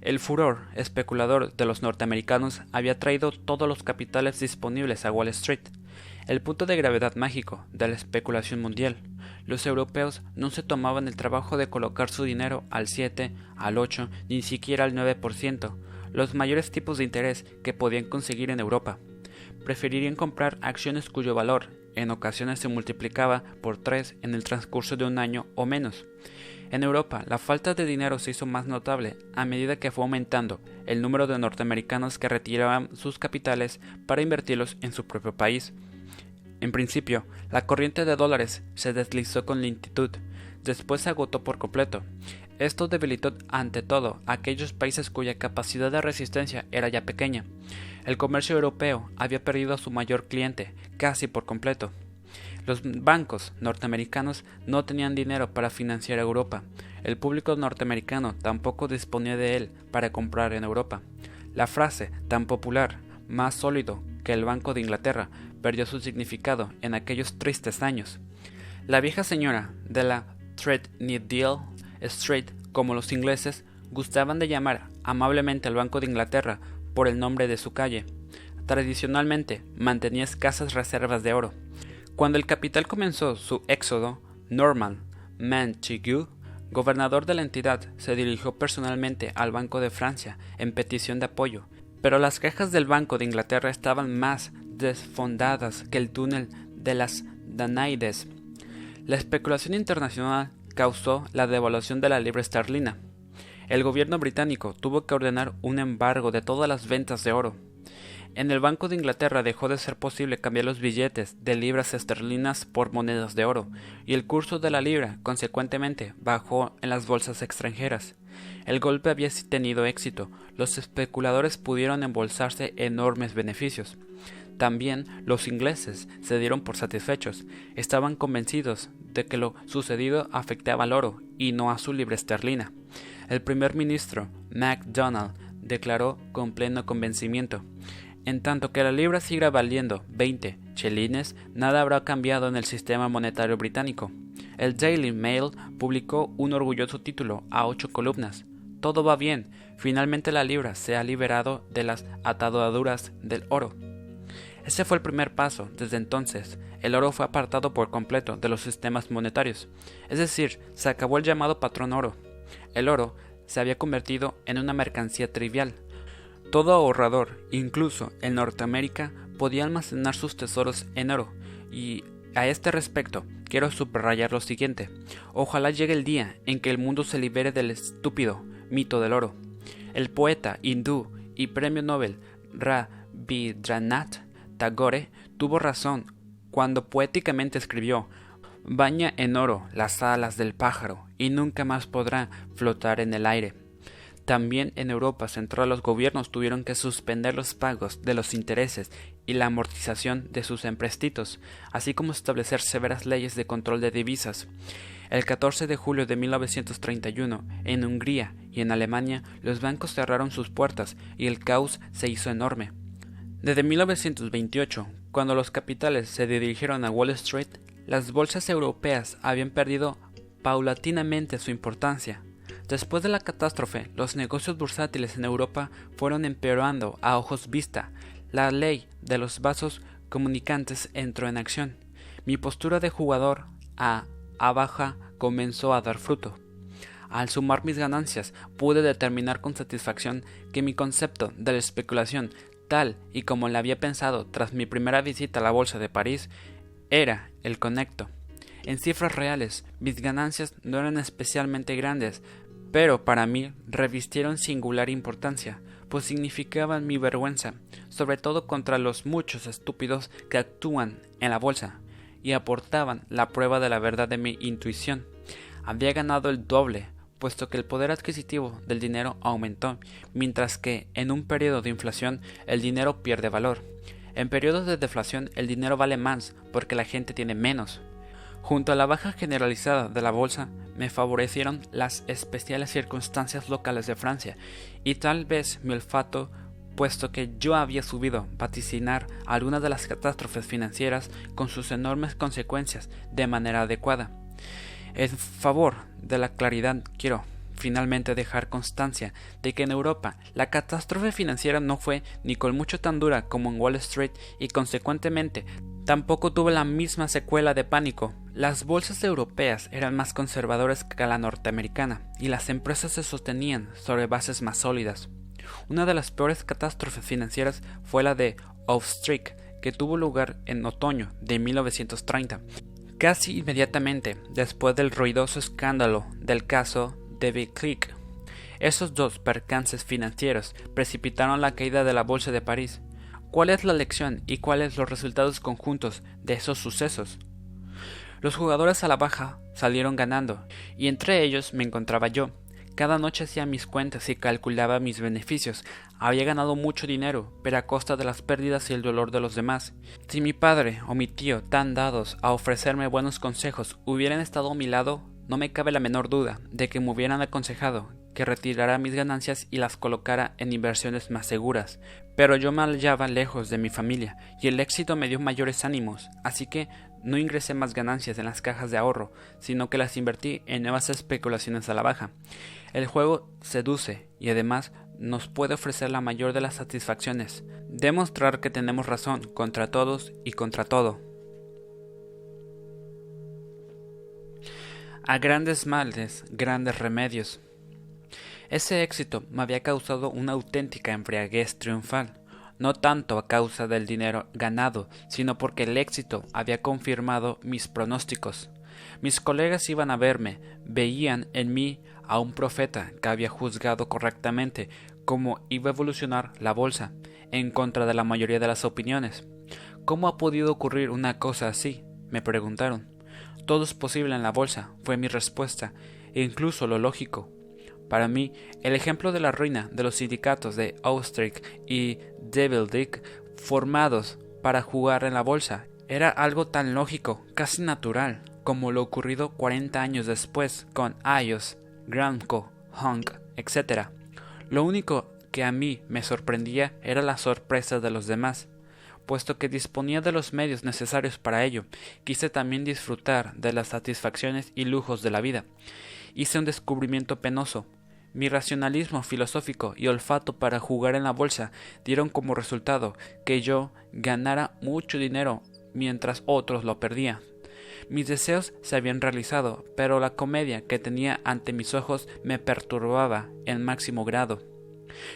El furor especulador de los norteamericanos había traído todos los capitales disponibles a Wall Street, el punto de gravedad mágico de la especulación mundial. Los europeos no se tomaban el trabajo de colocar su dinero al 7, al 8, ni siquiera al 9%, los mayores tipos de interés que podían conseguir en Europa. Preferirían comprar acciones cuyo valor en ocasiones se multiplicaba por 3 en el transcurso de un año o menos. En Europa, la falta de dinero se hizo más notable a medida que fue aumentando el número de norteamericanos que retiraban sus capitales para invertirlos en su propio país. En principio, la corriente de dólares se deslizó con lentitud, después se agotó por completo. Esto debilitó ante todo aquellos países cuya capacidad de resistencia era ya pequeña. El comercio europeo había perdido a su mayor cliente casi por completo. Los bancos norteamericanos no tenían dinero para financiar a Europa. El público norteamericano tampoco disponía de él para comprar en Europa. La frase tan popular, más sólido que el Banco de Inglaterra, perdió su significado en aquellos tristes años. La vieja señora de la Threadneedle Street, como los ingleses, gustaban de llamar amablemente al Banco de Inglaterra por el nombre de su calle. Tradicionalmente mantenía escasas reservas de oro. Cuando el capital comenzó su éxodo, Norman Montagu, gobernador de la entidad, se dirigió personalmente al Banco de Francia en petición de apoyo, pero las quejas del Banco de Inglaterra estaban más desfondadas que el túnel de las Danaides. La especulación internacional causó la devaluación de la libra esterlina. El gobierno británico tuvo que ordenar un embargo de todas las ventas de oro. En el Banco de Inglaterra dejó de ser posible cambiar los billetes de libras esterlinas por monedas de oro, y el curso de la libra, consecuentemente, bajó en las bolsas extranjeras. El golpe había tenido éxito, los especuladores pudieron embolsarse enormes beneficios. También los ingleses se dieron por satisfechos, estaban convencidos de que lo sucedido afectaba al oro y no a su libra esterlina. El primer ministro, MacDonald, declaró con pleno convencimiento en tanto que la libra siga valiendo 20 chelines, nada habrá cambiado en el sistema monetario británico. El Daily Mail publicó un orgulloso título a ocho columnas. Todo va bien, finalmente la libra se ha liberado de las ataduras del oro. Ese fue el primer paso. Desde entonces, el oro fue apartado por completo de los sistemas monetarios. Es decir, se acabó el llamado patrón oro. El oro se había convertido en una mercancía trivial, todo ahorrador, incluso en Norteamérica, podía almacenar sus tesoros en oro, y a este respecto quiero subrayar lo siguiente. Ojalá llegue el día en que el mundo se libere del estúpido mito del oro. El poeta hindú y premio Nobel Rabindranath Tagore tuvo razón cuando poéticamente escribió Baña en oro las alas del pájaro y nunca más podrá flotar en el aire. También en Europa Central los gobiernos tuvieron que suspender los pagos de los intereses y la amortización de sus emprestitos, así como establecer severas leyes de control de divisas. El 14 de julio de 1931, en Hungría y en Alemania, los bancos cerraron sus puertas y el caos se hizo enorme. Desde 1928, cuando los capitales se dirigieron a Wall Street, las bolsas europeas habían perdido paulatinamente su importancia. Después de la catástrofe, los negocios bursátiles en Europa fueron empeorando a ojos vista. La ley de los vasos comunicantes entró en acción. Mi postura de jugador a, a baja comenzó a dar fruto. Al sumar mis ganancias, pude determinar con satisfacción que mi concepto de la especulación, tal y como la había pensado tras mi primera visita a la bolsa de París, era el conecto. En cifras reales, mis ganancias no eran especialmente grandes, pero para mí revistieron singular importancia, pues significaban mi vergüenza, sobre todo contra los muchos estúpidos que actúan en la bolsa, y aportaban la prueba de la verdad de mi intuición. Había ganado el doble, puesto que el poder adquisitivo del dinero aumentó, mientras que en un periodo de inflación el dinero pierde valor. En periodos de deflación el dinero vale más porque la gente tiene menos. Junto a la baja generalizada de la bolsa, me favorecieron las especiales circunstancias locales de Francia y tal vez mi olfato, puesto que yo había subido vaticinar algunas de las catástrofes financieras con sus enormes consecuencias de manera adecuada. En favor de la claridad quiero finalmente dejar constancia de que en Europa la catástrofe financiera no fue ni con mucho tan dura como en Wall Street y consecuentemente tampoco tuvo la misma secuela de pánico. Las bolsas europeas eran más conservadoras que la norteamericana y las empresas se sostenían sobre bases más sólidas. Una de las peores catástrofes financieras fue la de Street, que tuvo lugar en otoño de 1930, casi inmediatamente después del ruidoso escándalo del caso David Click. Esos dos percances financieros precipitaron la caída de la Bolsa de París. ¿Cuál es la lección y cuáles los resultados conjuntos de esos sucesos? Los jugadores a la baja salieron ganando, y entre ellos me encontraba yo. Cada noche hacía mis cuentas y calculaba mis beneficios. Había ganado mucho dinero, pero a costa de las pérdidas y el dolor de los demás. Si mi padre o mi tío, tan dados a ofrecerme buenos consejos, hubieran estado a mi lado, no me cabe la menor duda de que me hubieran aconsejado que retirara mis ganancias y las colocara en inversiones más seguras, pero yo me hallaba lejos de mi familia y el éxito me dio mayores ánimos, así que no ingresé más ganancias en las cajas de ahorro, sino que las invertí en nuevas especulaciones a la baja. El juego seduce y además nos puede ofrecer la mayor de las satisfacciones, demostrar que tenemos razón contra todos y contra todo. A grandes males, grandes remedios. Ese éxito me había causado una auténtica embriaguez triunfal, no tanto a causa del dinero ganado, sino porque el éxito había confirmado mis pronósticos. Mis colegas iban a verme, veían en mí a un profeta que había juzgado correctamente cómo iba a evolucionar la bolsa, en contra de la mayoría de las opiniones. ¿Cómo ha podido ocurrir una cosa así? me preguntaron. Todo es posible en la bolsa, fue mi respuesta, e incluso lo lógico. Para mí, el ejemplo de la ruina de los sindicatos de Austric y Devil Dick formados para jugar en la bolsa era algo tan lógico, casi natural, como lo ocurrido 40 años después con IOS, Gramco, Hunk, etc. Lo único que a mí me sorprendía era la sorpresa de los demás puesto que disponía de los medios necesarios para ello, quise también disfrutar de las satisfacciones y lujos de la vida. Hice un descubrimiento penoso. Mi racionalismo filosófico y olfato para jugar en la bolsa dieron como resultado que yo ganara mucho dinero mientras otros lo perdían. Mis deseos se habían realizado, pero la comedia que tenía ante mis ojos me perturbaba en máximo grado.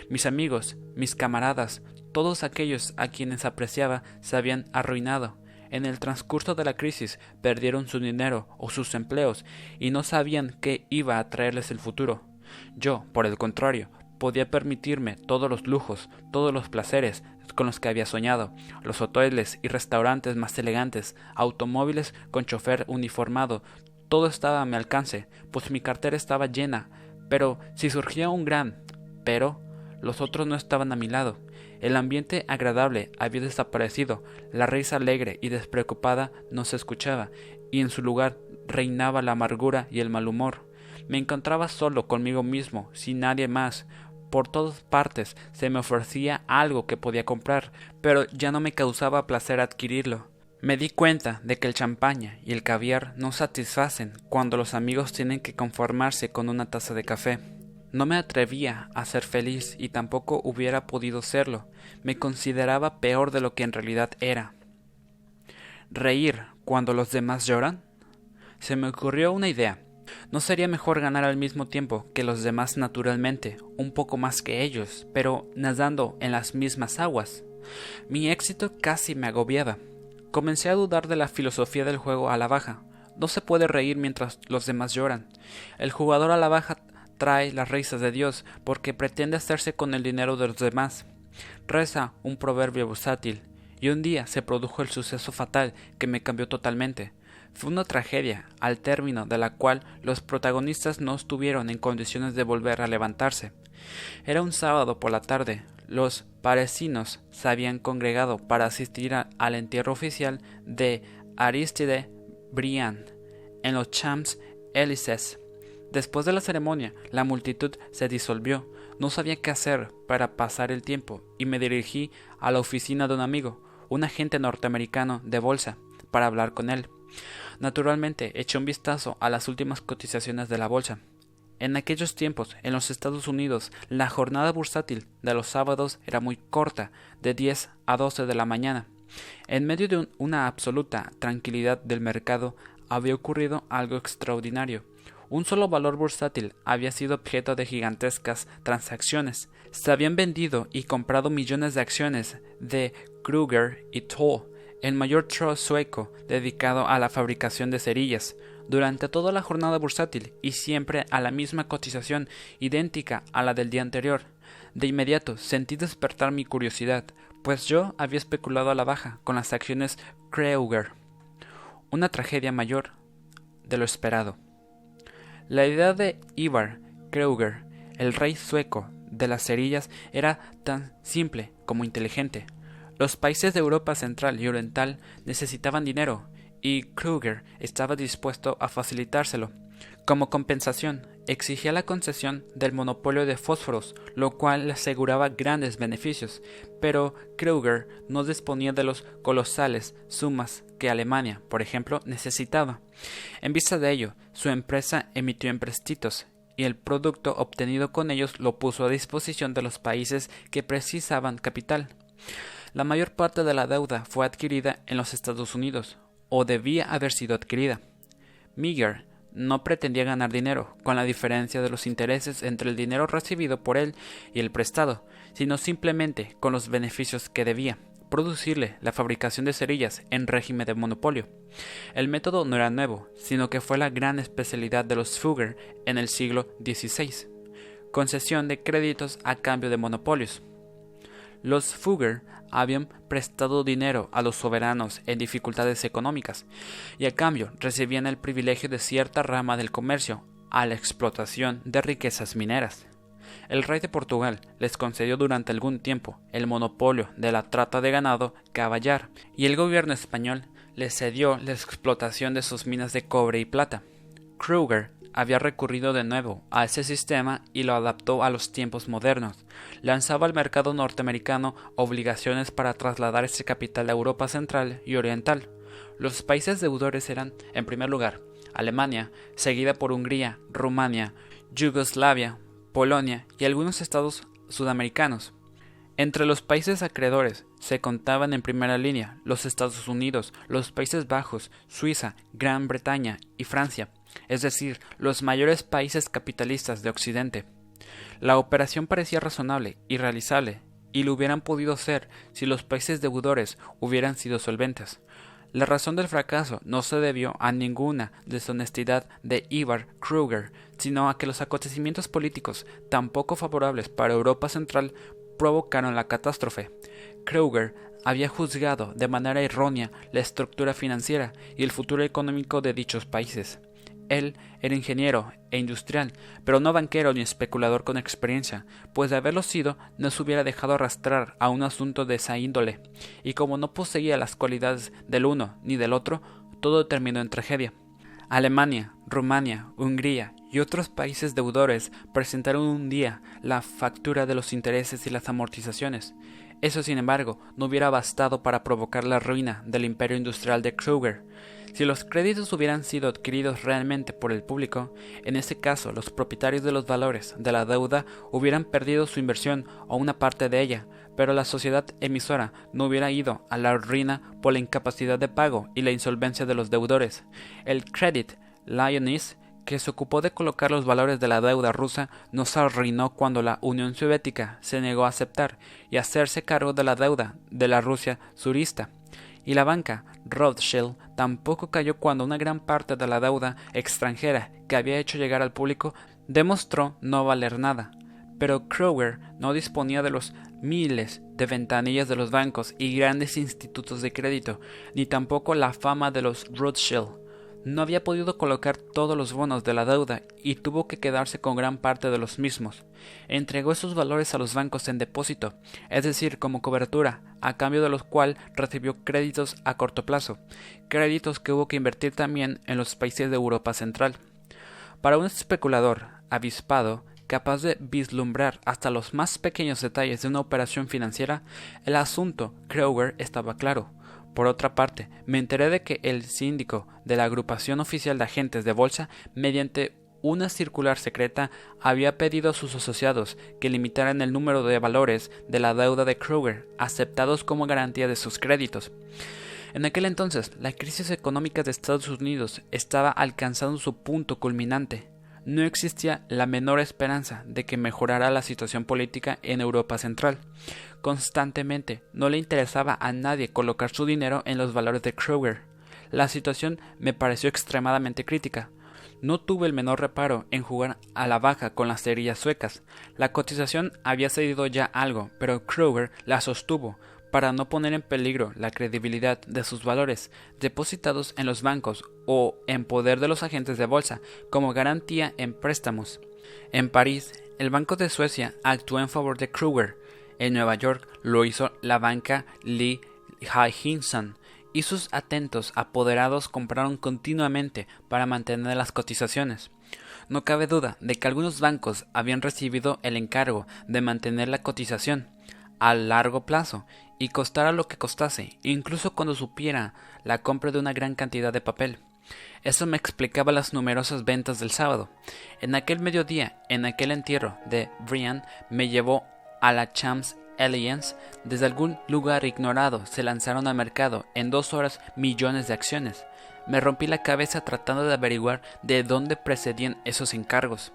Mis amigos, mis camaradas, todos aquellos a quienes apreciaba se habían arruinado. En el transcurso de la crisis perdieron su dinero o sus empleos y no sabían qué iba a traerles el futuro. Yo, por el contrario, podía permitirme todos los lujos, todos los placeres con los que había soñado, los hoteles y restaurantes más elegantes, automóviles con chofer uniformado, todo estaba a mi alcance, pues mi cartera estaba llena, pero si surgía un gran pero, los otros no estaban a mi lado. El ambiente agradable había desaparecido, la risa alegre y despreocupada no se escuchaba, y en su lugar reinaba la amargura y el mal humor. Me encontraba solo conmigo mismo, sin nadie más. Por todas partes se me ofrecía algo que podía comprar, pero ya no me causaba placer adquirirlo. Me di cuenta de que el champaña y el caviar no satisfacen cuando los amigos tienen que conformarse con una taza de café. No me atrevía a ser feliz y tampoco hubiera podido serlo. Me consideraba peor de lo que en realidad era. ¿Reír cuando los demás lloran? Se me ocurrió una idea. ¿No sería mejor ganar al mismo tiempo que los demás naturalmente, un poco más que ellos, pero nadando en las mismas aguas? Mi éxito casi me agobiaba. Comencé a dudar de la filosofía del juego a la baja. No se puede reír mientras los demás lloran. El jugador a la baja trae las risas de Dios porque pretende hacerse con el dinero de los demás. Reza un proverbio bursátil, y un día se produjo el suceso fatal que me cambió totalmente. Fue una tragedia, al término de la cual los protagonistas no estuvieron en condiciones de volver a levantarse. Era un sábado por la tarde. Los parecinos se habían congregado para asistir al entierro oficial de Aristide Briand en los Champs Élysées. Después de la ceremonia, la multitud se disolvió. No sabía qué hacer para pasar el tiempo y me dirigí a la oficina de un amigo, un agente norteamericano de bolsa, para hablar con él. Naturalmente, eché un vistazo a las últimas cotizaciones de la bolsa. En aquellos tiempos, en los Estados Unidos, la jornada bursátil de los sábados era muy corta, de 10 a 12 de la mañana. En medio de una absoluta tranquilidad del mercado, había ocurrido algo extraordinario. Un solo valor bursátil había sido objeto de gigantescas transacciones. Se habían vendido y comprado millones de acciones de Kruger y Toll el mayor trust sueco dedicado a la fabricación de cerillas, durante toda la jornada bursátil y siempre a la misma cotización idéntica a la del día anterior. De inmediato sentí despertar mi curiosidad, pues yo había especulado a la baja con las acciones Kreuger. Una tragedia mayor de lo esperado. La idea de Ivar Kreuger, el rey sueco de las cerillas, era tan simple como inteligente. Los países de Europa Central y Oriental necesitaban dinero, y Kruger estaba dispuesto a facilitárselo. Como compensación, exigía la concesión del monopolio de fósforos, lo cual le aseguraba grandes beneficios, pero Kruger no disponía de los colosales sumas que Alemania, por ejemplo, necesitaba. En vista de ello, su empresa emitió emprestitos y el producto obtenido con ellos lo puso a disposición de los países que precisaban capital. La mayor parte de la deuda fue adquirida en los Estados Unidos, o debía haber sido adquirida. Meagher no pretendía ganar dinero, con la diferencia de los intereses entre el dinero recibido por él y el prestado, sino simplemente con los beneficios que debía producirle la fabricación de cerillas en régimen de monopolio. El método no era nuevo, sino que fue la gran especialidad de los Fugger en el siglo XVI. Concesión de créditos a cambio de monopolios. Los Fugger habían prestado dinero a los soberanos en dificultades económicas y a cambio recibían el privilegio de cierta rama del comercio a la explotación de riquezas mineras. El rey de Portugal les concedió durante algún tiempo el monopolio de la trata de ganado caballar y el gobierno español les cedió la explotación de sus minas de cobre y plata. Kruger había recurrido de nuevo a ese sistema y lo adaptó a los tiempos modernos. Lanzaba al mercado norteamericano obligaciones para trasladar ese capital a Europa Central y Oriental. Los países deudores eran, en primer lugar, Alemania, seguida por Hungría, Rumania, Yugoslavia, Polonia y algunos estados sudamericanos. Entre los países acreedores se contaban en primera línea los Estados Unidos, los Países Bajos, Suiza, Gran Bretaña y Francia, es decir, los mayores países capitalistas de Occidente. La operación parecía razonable y realizable, y lo hubieran podido ser si los países deudores hubieran sido solventes. La razón del fracaso no se debió a ninguna deshonestidad de Ivar Kruger, sino a que los acontecimientos políticos tan poco favorables para Europa Central provocaron la catástrofe. Kruger había juzgado de manera errónea la estructura financiera y el futuro económico de dichos países. Él era ingeniero e industrial, pero no banquero ni especulador con experiencia, pues de haberlo sido no se hubiera dejado arrastrar a un asunto de esa índole, y como no poseía las cualidades del uno ni del otro, todo terminó en tragedia. Alemania, Rumania, Hungría y otros países deudores presentaron un día la factura de los intereses y las amortizaciones. Eso, sin embargo, no hubiera bastado para provocar la ruina del imperio industrial de Kruger. Si los créditos hubieran sido adquiridos realmente por el público, en ese caso los propietarios de los valores de la deuda hubieran perdido su inversión o una parte de ella, pero la sociedad emisora no hubiera ido a la ruina por la incapacidad de pago y la insolvencia de los deudores. El Credit Lyonnais que se ocupó de colocar los valores de la deuda rusa no se arruinó cuando la Unión Soviética se negó a aceptar y hacerse cargo de la deuda de la Rusia surista Y la banca Rothschild tampoco cayó cuando una gran parte de la deuda extranjera que había hecho llegar al público demostró no valer nada. Pero Kroger no disponía de los miles de ventanillas de los bancos y grandes institutos de crédito, ni tampoco la fama de los Rothschild no había podido colocar todos los bonos de la deuda y tuvo que quedarse con gran parte de los mismos. Entregó esos valores a los bancos en depósito, es decir, como cobertura, a cambio de los cuales recibió créditos a corto plazo, créditos que hubo que invertir también en los países de Europa Central. Para un especulador avispado, capaz de vislumbrar hasta los más pequeños detalles de una operación financiera, el asunto Kroger estaba claro por otra parte, me enteré de que el síndico de la agrupación oficial de agentes de bolsa, mediante una circular secreta, había pedido a sus asociados que limitaran el número de valores de la deuda de Kruger aceptados como garantía de sus créditos. En aquel entonces, la crisis económica de Estados Unidos estaba alcanzando su punto culminante no existía la menor esperanza de que mejorara la situación política en Europa Central. Constantemente no le interesaba a nadie colocar su dinero en los valores de Kruger. La situación me pareció extremadamente crítica. No tuve el menor reparo en jugar a la baja con las cerillas suecas. La cotización había cedido ya algo, pero Kruger la sostuvo, para no poner en peligro la credibilidad de sus valores depositados en los bancos o en poder de los agentes de bolsa como garantía en préstamos. En París, el Banco de Suecia actuó en favor de Kruger. En Nueva York lo hizo la banca Lee Hinson y sus atentos apoderados compraron continuamente para mantener las cotizaciones. No cabe duda de que algunos bancos habían recibido el encargo de mantener la cotización a largo plazo y costara lo que costase, incluso cuando supiera la compra de una gran cantidad de papel. Eso me explicaba las numerosas ventas del sábado. En aquel mediodía, en aquel entierro de Brian, me llevó a la Champs Alliance. Desde algún lugar ignorado se lanzaron al mercado en dos horas millones de acciones. Me rompí la cabeza tratando de averiguar de dónde precedían esos encargos.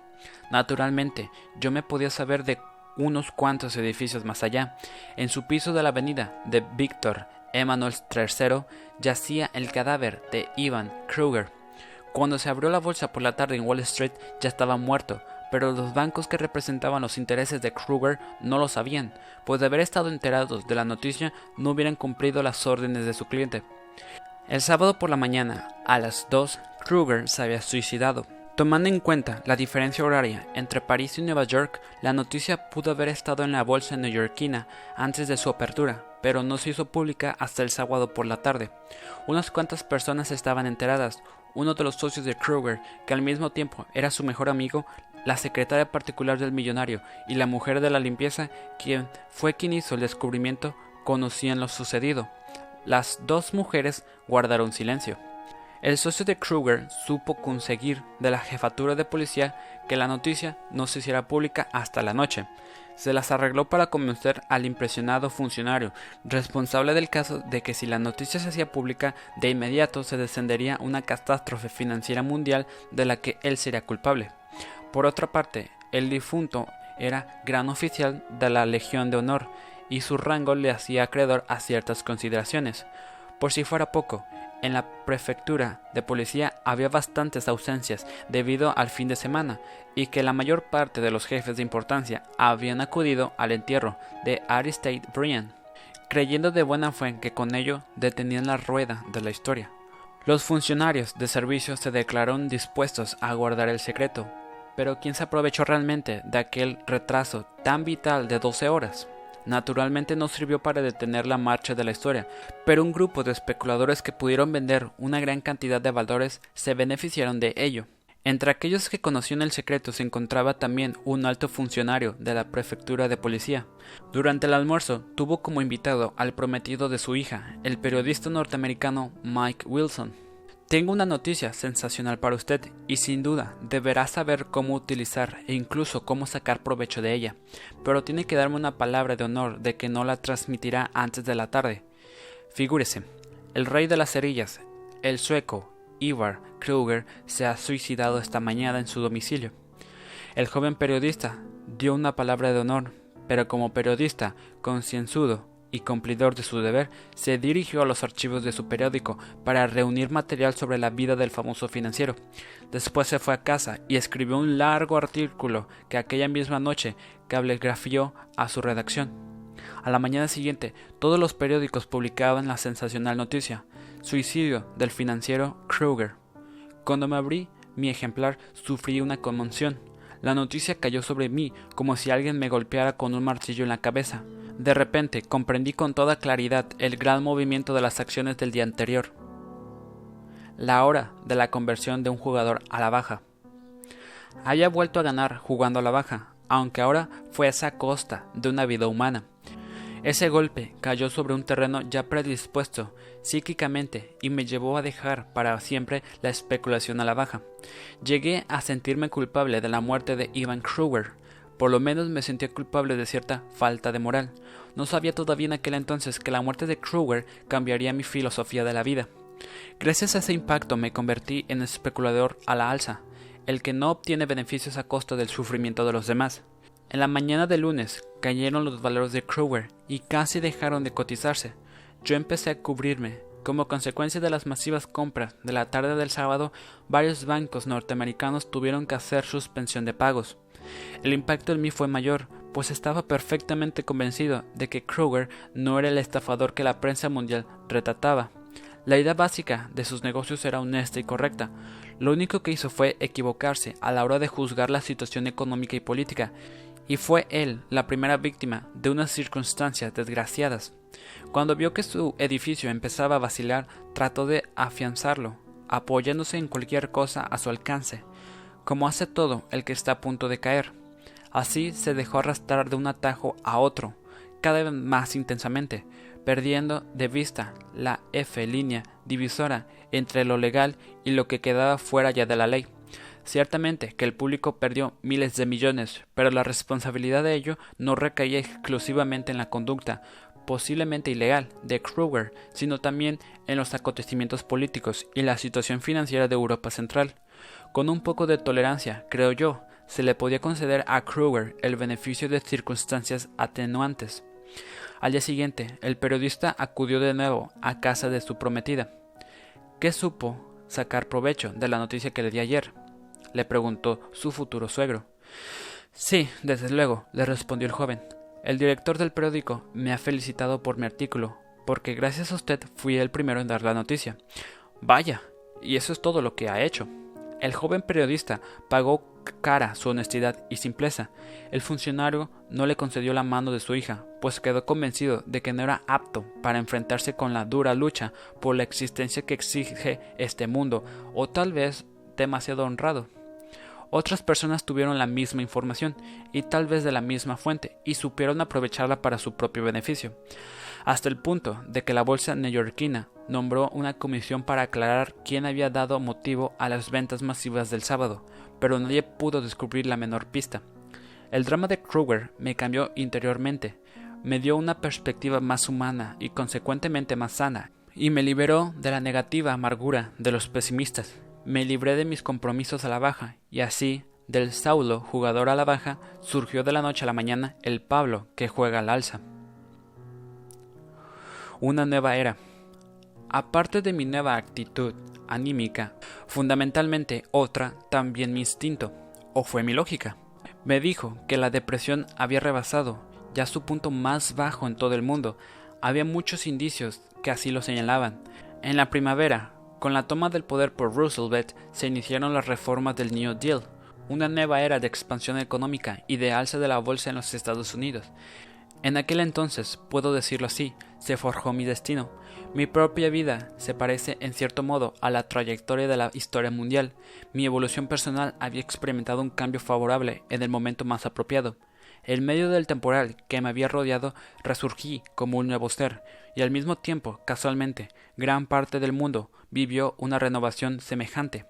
Naturalmente, yo me podía saber de unos cuantos edificios más allá. En su piso de la avenida de Víctor Emanuel III yacía el cadáver de Ivan Kruger. Cuando se abrió la bolsa por la tarde en Wall Street ya estaba muerto, pero los bancos que representaban los intereses de Kruger no lo sabían, pues de haber estado enterados de la noticia no hubieran cumplido las órdenes de su cliente. El sábado por la mañana, a las 2, Kruger se había suicidado. Tomando en cuenta la diferencia horaria entre París y Nueva York, la noticia pudo haber estado en la bolsa neoyorquina antes de su apertura, pero no se hizo pública hasta el sábado por la tarde. Unas cuantas personas estaban enteradas. Uno de los socios de Kruger, que al mismo tiempo era su mejor amigo, la secretaria particular del millonario y la mujer de la limpieza, quien fue quien hizo el descubrimiento, conocían lo sucedido. Las dos mujeres guardaron silencio. El socio de Kruger supo conseguir de la jefatura de policía que la noticia no se hiciera pública hasta la noche. Se las arregló para convencer al impresionado funcionario, responsable del caso de que si la noticia se hacía pública, de inmediato se descendería una catástrofe financiera mundial de la que él sería culpable. Por otra parte, el difunto era gran oficial de la Legión de Honor y su rango le hacía acreedor a ciertas consideraciones. Por si fuera poco, en la prefectura de policía había bastantes ausencias debido al fin de semana y que la mayor parte de los jefes de importancia habían acudido al entierro de Aristide Brian, creyendo de buena fe que con ello detenían la rueda de la historia. Los funcionarios de servicio se declararon dispuestos a guardar el secreto, pero ¿quién se aprovechó realmente de aquel retraso tan vital de 12 horas? naturalmente no sirvió para detener la marcha de la historia, pero un grupo de especuladores que pudieron vender una gran cantidad de valores se beneficiaron de ello. Entre aquellos que conocían el secreto se encontraba también un alto funcionario de la prefectura de policía. Durante el almuerzo tuvo como invitado al prometido de su hija, el periodista norteamericano Mike Wilson. Tengo una noticia sensacional para usted y sin duda deberá saber cómo utilizar e incluso cómo sacar provecho de ella, pero tiene que darme una palabra de honor de que no la transmitirá antes de la tarde. Figúrese, el rey de las cerillas, el sueco Ivar Kruger, se ha suicidado esta mañana en su domicilio. El joven periodista dio una palabra de honor, pero como periodista concienzudo y cumplidor de su deber, se dirigió a los archivos de su periódico para reunir material sobre la vida del famoso financiero. Después se fue a casa y escribió un largo artículo que aquella misma noche cablegrafió a su redacción. A la mañana siguiente, todos los periódicos publicaban la sensacional noticia: suicidio del financiero Kruger. Cuando me abrí mi ejemplar, sufrí una conmoción. La noticia cayó sobre mí como si alguien me golpeara con un martillo en la cabeza. De repente comprendí con toda claridad el gran movimiento de las acciones del día anterior. La hora de la conversión de un jugador a la baja. Haya vuelto a ganar jugando a la baja, aunque ahora fue a esa costa de una vida humana. Ese golpe cayó sobre un terreno ya predispuesto psíquicamente y me llevó a dejar para siempre la especulación a la baja. Llegué a sentirme culpable de la muerte de Ivan Kruger. Por lo menos me sentía culpable de cierta falta de moral. No sabía todavía en aquel entonces que la muerte de Kruger cambiaría mi filosofía de la vida. Gracias a ese impacto me convertí en especulador a la alza, el que no obtiene beneficios a costa del sufrimiento de los demás. En la mañana del lunes cayeron los valores de Kruger y casi dejaron de cotizarse. Yo empecé a cubrirme. Como consecuencia de las masivas compras de la tarde del sábado, varios bancos norteamericanos tuvieron que hacer suspensión de pagos. El impacto en mí fue mayor, pues estaba perfectamente convencido de que Kruger no era el estafador que la prensa mundial retrataba. La idea básica de sus negocios era honesta y correcta. Lo único que hizo fue equivocarse a la hora de juzgar la situación económica y política, y fue él la primera víctima de unas circunstancias desgraciadas. Cuando vio que su edificio empezaba a vacilar, trató de afianzarlo, apoyándose en cualquier cosa a su alcance, como hace todo el que está a punto de caer. Así se dejó arrastrar de un atajo a otro, cada vez más intensamente, perdiendo de vista la F línea divisora entre lo legal y lo que quedaba fuera ya de la ley. Ciertamente que el público perdió miles de millones, pero la responsabilidad de ello no recaía exclusivamente en la conducta, posiblemente ilegal, de Kruger, sino también en los acontecimientos políticos y la situación financiera de Europa Central. Con un poco de tolerancia, creo yo, se le podía conceder a Kruger el beneficio de circunstancias atenuantes. Al día siguiente, el periodista acudió de nuevo a casa de su prometida. ¿Qué supo sacar provecho de la noticia que le di ayer? le preguntó su futuro suegro. Sí, desde luego, le respondió el joven. El director del periódico me ha felicitado por mi artículo, porque gracias a usted fui el primero en dar la noticia. Vaya, y eso es todo lo que ha hecho. El joven periodista pagó cara su honestidad y simpleza. El funcionario no le concedió la mano de su hija, pues quedó convencido de que no era apto para enfrentarse con la dura lucha por la existencia que exige este mundo, o tal vez demasiado honrado. Otras personas tuvieron la misma información y tal vez de la misma fuente y supieron aprovecharla para su propio beneficio, hasta el punto de que la bolsa neoyorquina nombró una comisión para aclarar quién había dado motivo a las ventas masivas del sábado, pero nadie pudo descubrir la menor pista. El drama de Kruger me cambió interiormente, me dio una perspectiva más humana y consecuentemente más sana, y me liberó de la negativa amargura de los pesimistas me libré de mis compromisos a la baja, y así, del Saulo, jugador a la baja, surgió de la noche a la mañana el Pablo, que juega al alza. Una nueva era. Aparte de mi nueva actitud anímica, fundamentalmente otra también mi instinto, o fue mi lógica. Me dijo que la depresión había rebasado ya su punto más bajo en todo el mundo. Había muchos indicios que así lo señalaban. En la primavera, con la toma del poder por Roosevelt se iniciaron las reformas del New Deal, una nueva era de expansión económica y de alza de la bolsa en los Estados Unidos. En aquel entonces, puedo decirlo así, se forjó mi destino. Mi propia vida se parece en cierto modo a la trayectoria de la historia mundial. Mi evolución personal había experimentado un cambio favorable en el momento más apropiado. En medio del temporal que me había rodeado, resurgí como un nuevo ser, y al mismo tiempo, casualmente, gran parte del mundo vivió una renovación semejante.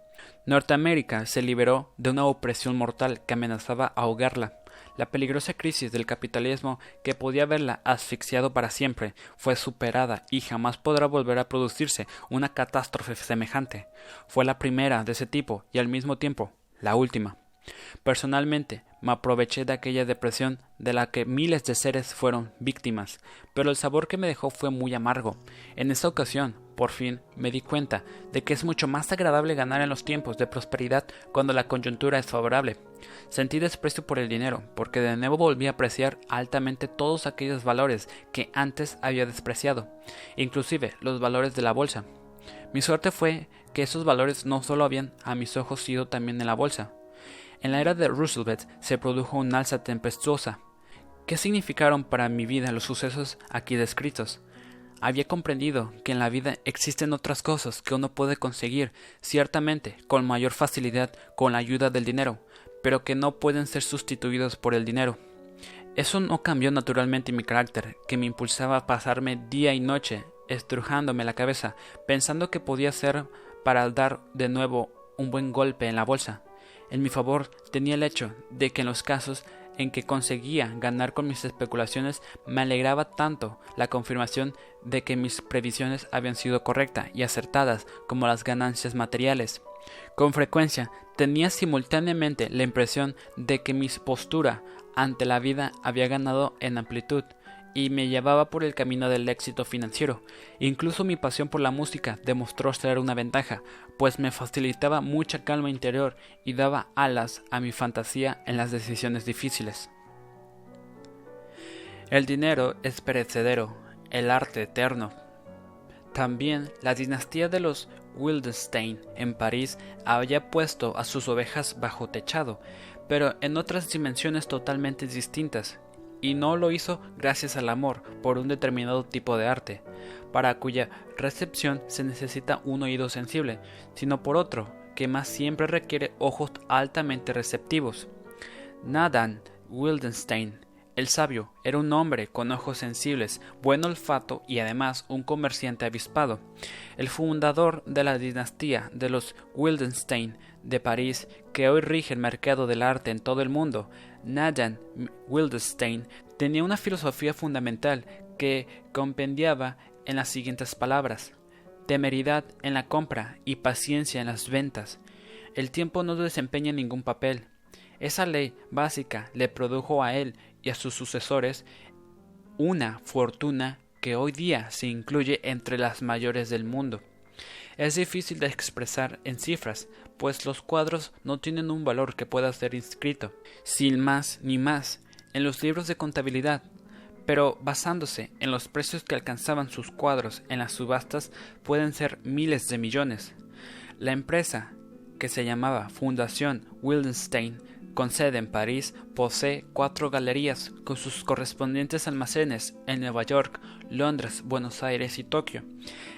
Norteamérica se liberó de una opresión mortal que amenazaba ahogarla. La peligrosa crisis del capitalismo que podía haberla asfixiado para siempre fue superada y jamás podrá volver a producirse una catástrofe semejante. Fue la primera de ese tipo y al mismo tiempo la última. Personalmente, me aproveché de aquella depresión de la que miles de seres fueron víctimas, pero el sabor que me dejó fue muy amargo. En esta ocasión, por fin, me di cuenta de que es mucho más agradable ganar en los tiempos de prosperidad cuando la coyuntura es favorable. Sentí desprecio por el dinero, porque de nuevo volví a apreciar altamente todos aquellos valores que antes había despreciado, inclusive los valores de la bolsa. Mi suerte fue que esos valores no solo habían a mis ojos sido también en la bolsa, en la era de Roosevelt se produjo un alza tempestuosa. ¿Qué significaron para mi vida los sucesos aquí descritos? Había comprendido que en la vida existen otras cosas que uno puede conseguir, ciertamente, con mayor facilidad con la ayuda del dinero, pero que no pueden ser sustituidos por el dinero. Eso no cambió naturalmente mi carácter, que me impulsaba a pasarme día y noche estrujándome la cabeza, pensando que podía ser para dar de nuevo un buen golpe en la bolsa. En mi favor tenía el hecho de que en los casos en que conseguía ganar con mis especulaciones me alegraba tanto la confirmación de que mis previsiones habían sido correctas y acertadas como las ganancias materiales. Con frecuencia tenía simultáneamente la impresión de que mi postura ante la vida había ganado en amplitud y me llevaba por el camino del éxito financiero. Incluso mi pasión por la música demostró ser una ventaja, pues me facilitaba mucha calma interior y daba alas a mi fantasía en las decisiones difíciles. El dinero es perecedero, el arte eterno. También la dinastía de los Wildenstein en París había puesto a sus ovejas bajo techado, pero en otras dimensiones totalmente distintas, y no lo hizo gracias al amor por un determinado tipo de arte, para cuya recepción se necesita un oído sensible, sino por otro, que más siempre requiere ojos altamente receptivos. Nadan Wildenstein, el sabio, era un hombre con ojos sensibles, buen olfato y además un comerciante avispado. El fundador de la dinastía de los Wildenstein de París, que hoy rige el mercado del arte en todo el mundo, Nadan Wildenstein tenía una filosofía fundamental que compendiaba en las siguientes palabras temeridad en la compra y paciencia en las ventas. El tiempo no desempeña ningún papel. Esa ley básica le produjo a él y a sus sucesores una fortuna que hoy día se incluye entre las mayores del mundo. Es difícil de expresar en cifras, pues los cuadros no tienen un valor que pueda ser inscrito, sin más ni más, en los libros de contabilidad, pero basándose en los precios que alcanzaban sus cuadros en las subastas pueden ser miles de millones. La empresa, que se llamaba Fundación Wildenstein, con sede en París, posee cuatro galerías con sus correspondientes almacenes en Nueva York, Londres, Buenos Aires y Tokio.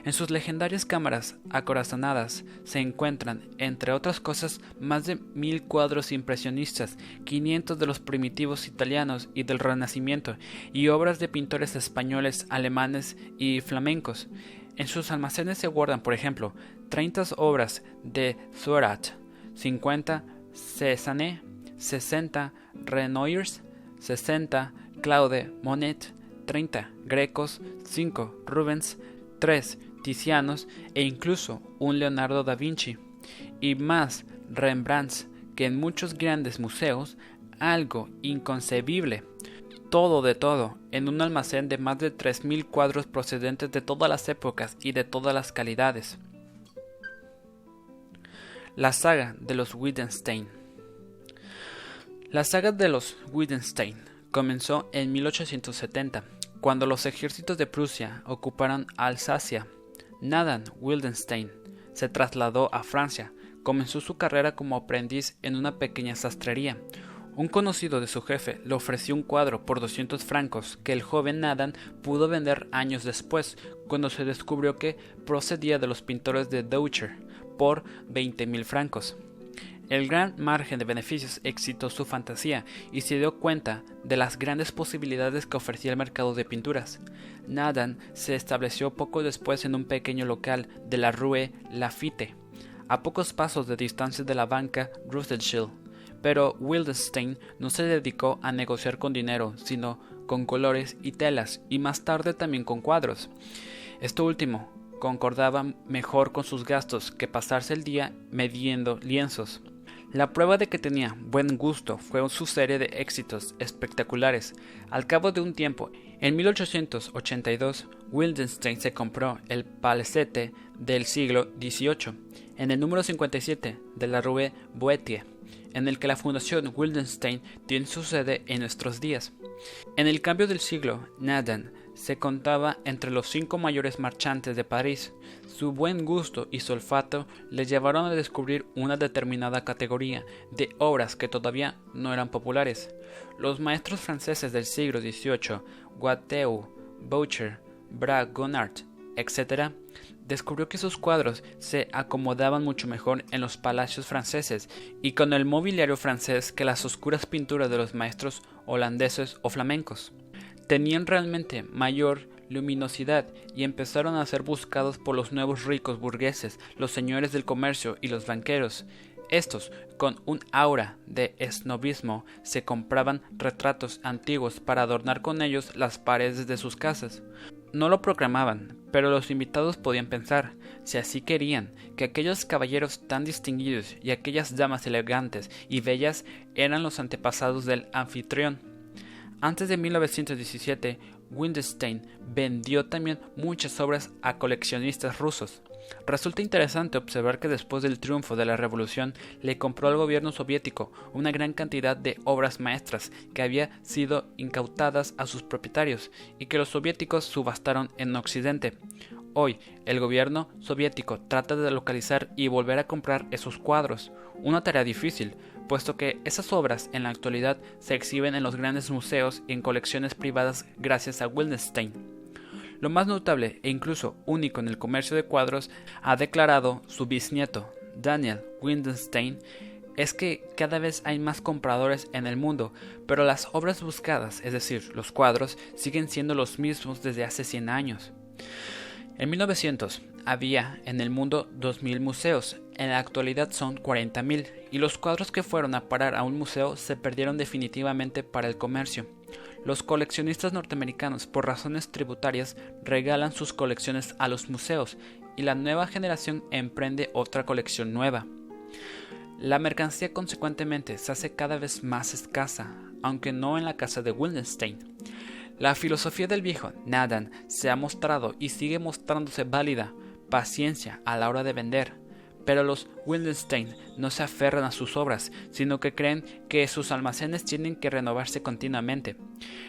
En sus legendarias cámaras acorazonadas se encuentran, entre otras cosas, más de mil cuadros impresionistas, 500 de los primitivos italianos y del Renacimiento, y obras de pintores españoles, alemanes y flamencos. En sus almacenes se guardan, por ejemplo, 30 obras de Seurat, 50 Cézanne, 60 Renoirs, 60 Claude Monet, 30 Grecos, 5 Rubens, 3 Tizianos e incluso un Leonardo da Vinci, y más Rembrandts que en muchos grandes museos, algo inconcebible. Todo de todo, en un almacén de más de 3.000 cuadros procedentes de todas las épocas y de todas las calidades. La saga de los Wittgenstein la saga de los Wittgenstein comenzó en 1870, cuando los ejércitos de Prusia ocuparon Alsacia. Nadan Wildenstein se trasladó a Francia, comenzó su carrera como aprendiz en una pequeña sastrería. Un conocido de su jefe le ofreció un cuadro por 200 francos que el joven Nadan pudo vender años después, cuando se descubrió que procedía de los pintores de Deutscher por 20.000 francos. El gran margen de beneficios excitó su fantasía y se dio cuenta de las grandes posibilidades que ofrecía el mercado de pinturas. Nadan se estableció poco después en un pequeño local de la Rue Lafitte, a pocos pasos de distancia de la banca Rothschild. Pero Wildenstein no se dedicó a negociar con dinero, sino con colores y telas, y más tarde también con cuadros. Esto último concordaba mejor con sus gastos que pasarse el día mediendo lienzos. La prueba de que tenía buen gusto fue su serie de éxitos espectaculares. Al cabo de un tiempo, en 1882, Wildenstein se compró el palacete del siglo XVIII, en el número 57 de la Rue Boetier, en el que la Fundación Wildenstein tiene su sede en nuestros días. En el cambio del siglo, Nadan se contaba entre los cinco mayores marchantes de París. Su buen gusto y su olfato le llevaron a descubrir una determinada categoría de obras que todavía no eran populares. Los maestros franceses del siglo XVIII, Watteau, Boucher, Braque, etc., descubrió que sus cuadros se acomodaban mucho mejor en los palacios franceses y con el mobiliario francés que las oscuras pinturas de los maestros holandeses o flamencos tenían realmente mayor luminosidad y empezaron a ser buscados por los nuevos ricos burgueses, los señores del comercio y los banqueros. Estos, con un aura de esnovismo, se compraban retratos antiguos para adornar con ellos las paredes de sus casas. No lo proclamaban, pero los invitados podían pensar, si así querían, que aquellos caballeros tan distinguidos y aquellas damas elegantes y bellas eran los antepasados del anfitrión. Antes de 1917, Windstein vendió también muchas obras a coleccionistas rusos. Resulta interesante observar que después del triunfo de la revolución le compró al gobierno soviético una gran cantidad de obras maestras que había sido incautadas a sus propietarios y que los soviéticos subastaron en Occidente. Hoy, el gobierno soviético trata de localizar y volver a comprar esos cuadros, una tarea difícil, puesto que esas obras en la actualidad se exhiben en los grandes museos y en colecciones privadas gracias a Wildenstein. Lo más notable e incluso único en el comercio de cuadros, ha declarado su bisnieto, Daniel Wildenstein, es que cada vez hay más compradores en el mundo, pero las obras buscadas, es decir, los cuadros, siguen siendo los mismos desde hace 100 años. En 1900 había en el mundo 2.000 museos, en la actualidad son 40.000, y los cuadros que fueron a parar a un museo se perdieron definitivamente para el comercio. Los coleccionistas norteamericanos, por razones tributarias, regalan sus colecciones a los museos y la nueva generación emprende otra colección nueva. La mercancía consecuentemente se hace cada vez más escasa, aunque no en la casa de Wildenstein. La filosofía del viejo Nadan se ha mostrado y sigue mostrándose válida, paciencia a la hora de vender, pero los Wildenstein no se aferran a sus obras, sino que creen que sus almacenes tienen que renovarse continuamente.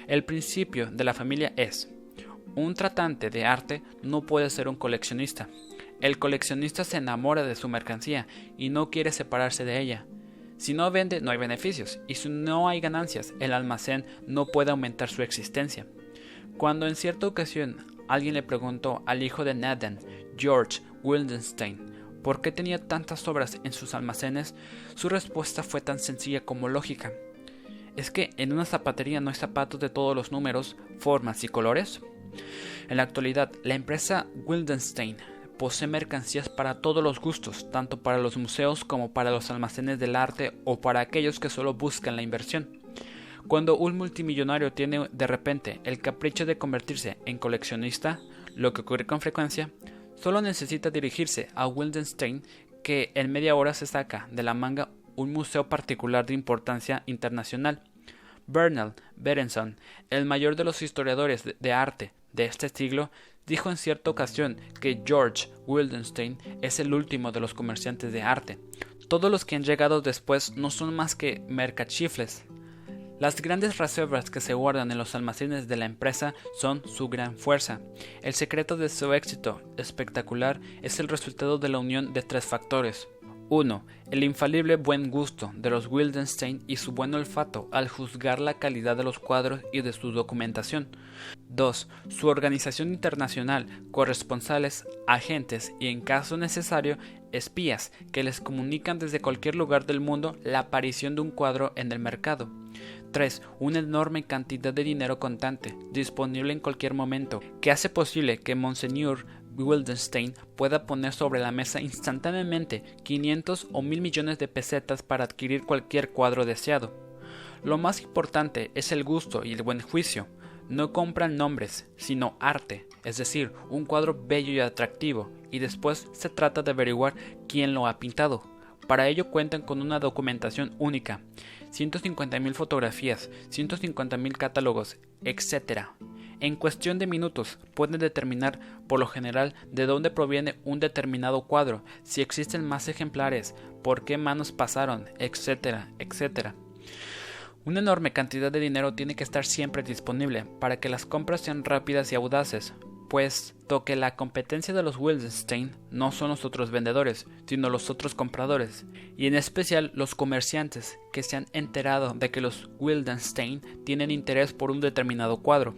El principio de la familia es, un tratante de arte no puede ser un coleccionista. El coleccionista se enamora de su mercancía y no quiere separarse de ella. Si no vende, no hay beneficios, y si no hay ganancias, el almacén no puede aumentar su existencia. Cuando en cierta ocasión alguien le preguntó al hijo de Nathan, George Wildenstein, por qué tenía tantas obras en sus almacenes, su respuesta fue tan sencilla como lógica. ¿Es que en una zapatería no hay zapatos de todos los números, formas y colores? En la actualidad, la empresa Wildenstein posee mercancías para todos los gustos, tanto para los museos como para los almacenes del arte o para aquellos que solo buscan la inversión. Cuando un multimillonario tiene de repente el capricho de convertirse en coleccionista, lo que ocurre con frecuencia, solo necesita dirigirse a Wildenstein que en media hora se saca de la manga un museo particular de importancia internacional. Bernal Berenson, el mayor de los historiadores de arte de este siglo, dijo en cierta ocasión que George Wildenstein es el último de los comerciantes de arte. Todos los que han llegado después no son más que mercachifles. Las grandes reservas que se guardan en los almacenes de la empresa son su gran fuerza. El secreto de su éxito espectacular es el resultado de la unión de tres factores. 1. El infalible buen gusto de los Wildenstein y su buen olfato al juzgar la calidad de los cuadros y de su documentación. 2. Su organización internacional, corresponsales, agentes y, en caso necesario, espías que les comunican desde cualquier lugar del mundo la aparición de un cuadro en el mercado. 3. Una enorme cantidad de dinero contante, disponible en cualquier momento, que hace posible que Monseigneur Wildenstein pueda poner sobre la mesa instantáneamente 500 o 1000 millones de pesetas para adquirir cualquier cuadro deseado. Lo más importante es el gusto y el buen juicio. No compran nombres, sino arte, es decir, un cuadro bello y atractivo, y después se trata de averiguar quién lo ha pintado. Para ello cuentan con una documentación única, 150.000 fotografías, 150.000 catálogos, etc. En cuestión de minutos pueden determinar por lo general de dónde proviene un determinado cuadro, si existen más ejemplares, por qué manos pasaron, etc., etc. Una enorme cantidad de dinero tiene que estar siempre disponible para que las compras sean rápidas y audaces, puesto que la competencia de los Wildenstein no son los otros vendedores, sino los otros compradores, y en especial los comerciantes que se han enterado de que los Wildenstein tienen interés por un determinado cuadro.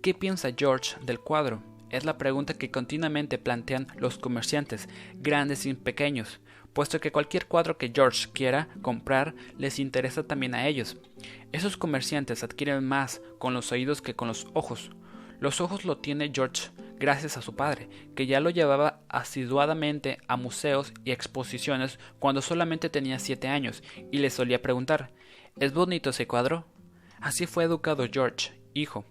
¿Qué piensa George del cuadro? Es la pregunta que continuamente plantean los comerciantes, grandes y pequeños, puesto que cualquier cuadro que George quiera comprar les interesa también a ellos. Esos comerciantes adquieren más con los oídos que con los ojos. Los ojos lo tiene George gracias a su padre, que ya lo llevaba asiduadamente a museos y exposiciones cuando solamente tenía siete años, y le solía preguntar ¿Es bonito ese cuadro? Así fue educado George, hijo.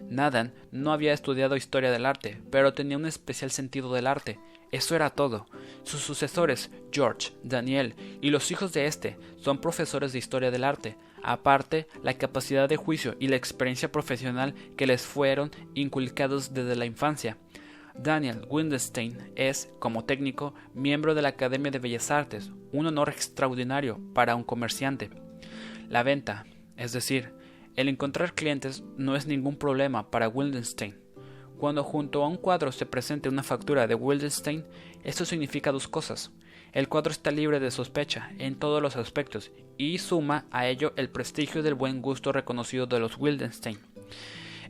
Nathan no había estudiado historia del arte, pero tenía un especial sentido del arte, eso era todo. Sus sucesores, George, Daniel y los hijos de este, son profesores de historia del arte, aparte la capacidad de juicio y la experiencia profesional que les fueron inculcados desde la infancia. Daniel Windenstein es, como técnico, miembro de la Academia de Bellas Artes, un honor extraordinario para un comerciante. La venta, es decir, el encontrar clientes no es ningún problema para Wildenstein. Cuando junto a un cuadro se presente una factura de Wildenstein, esto significa dos cosas. El cuadro está libre de sospecha en todos los aspectos y suma a ello el prestigio del buen gusto reconocido de los Wildenstein.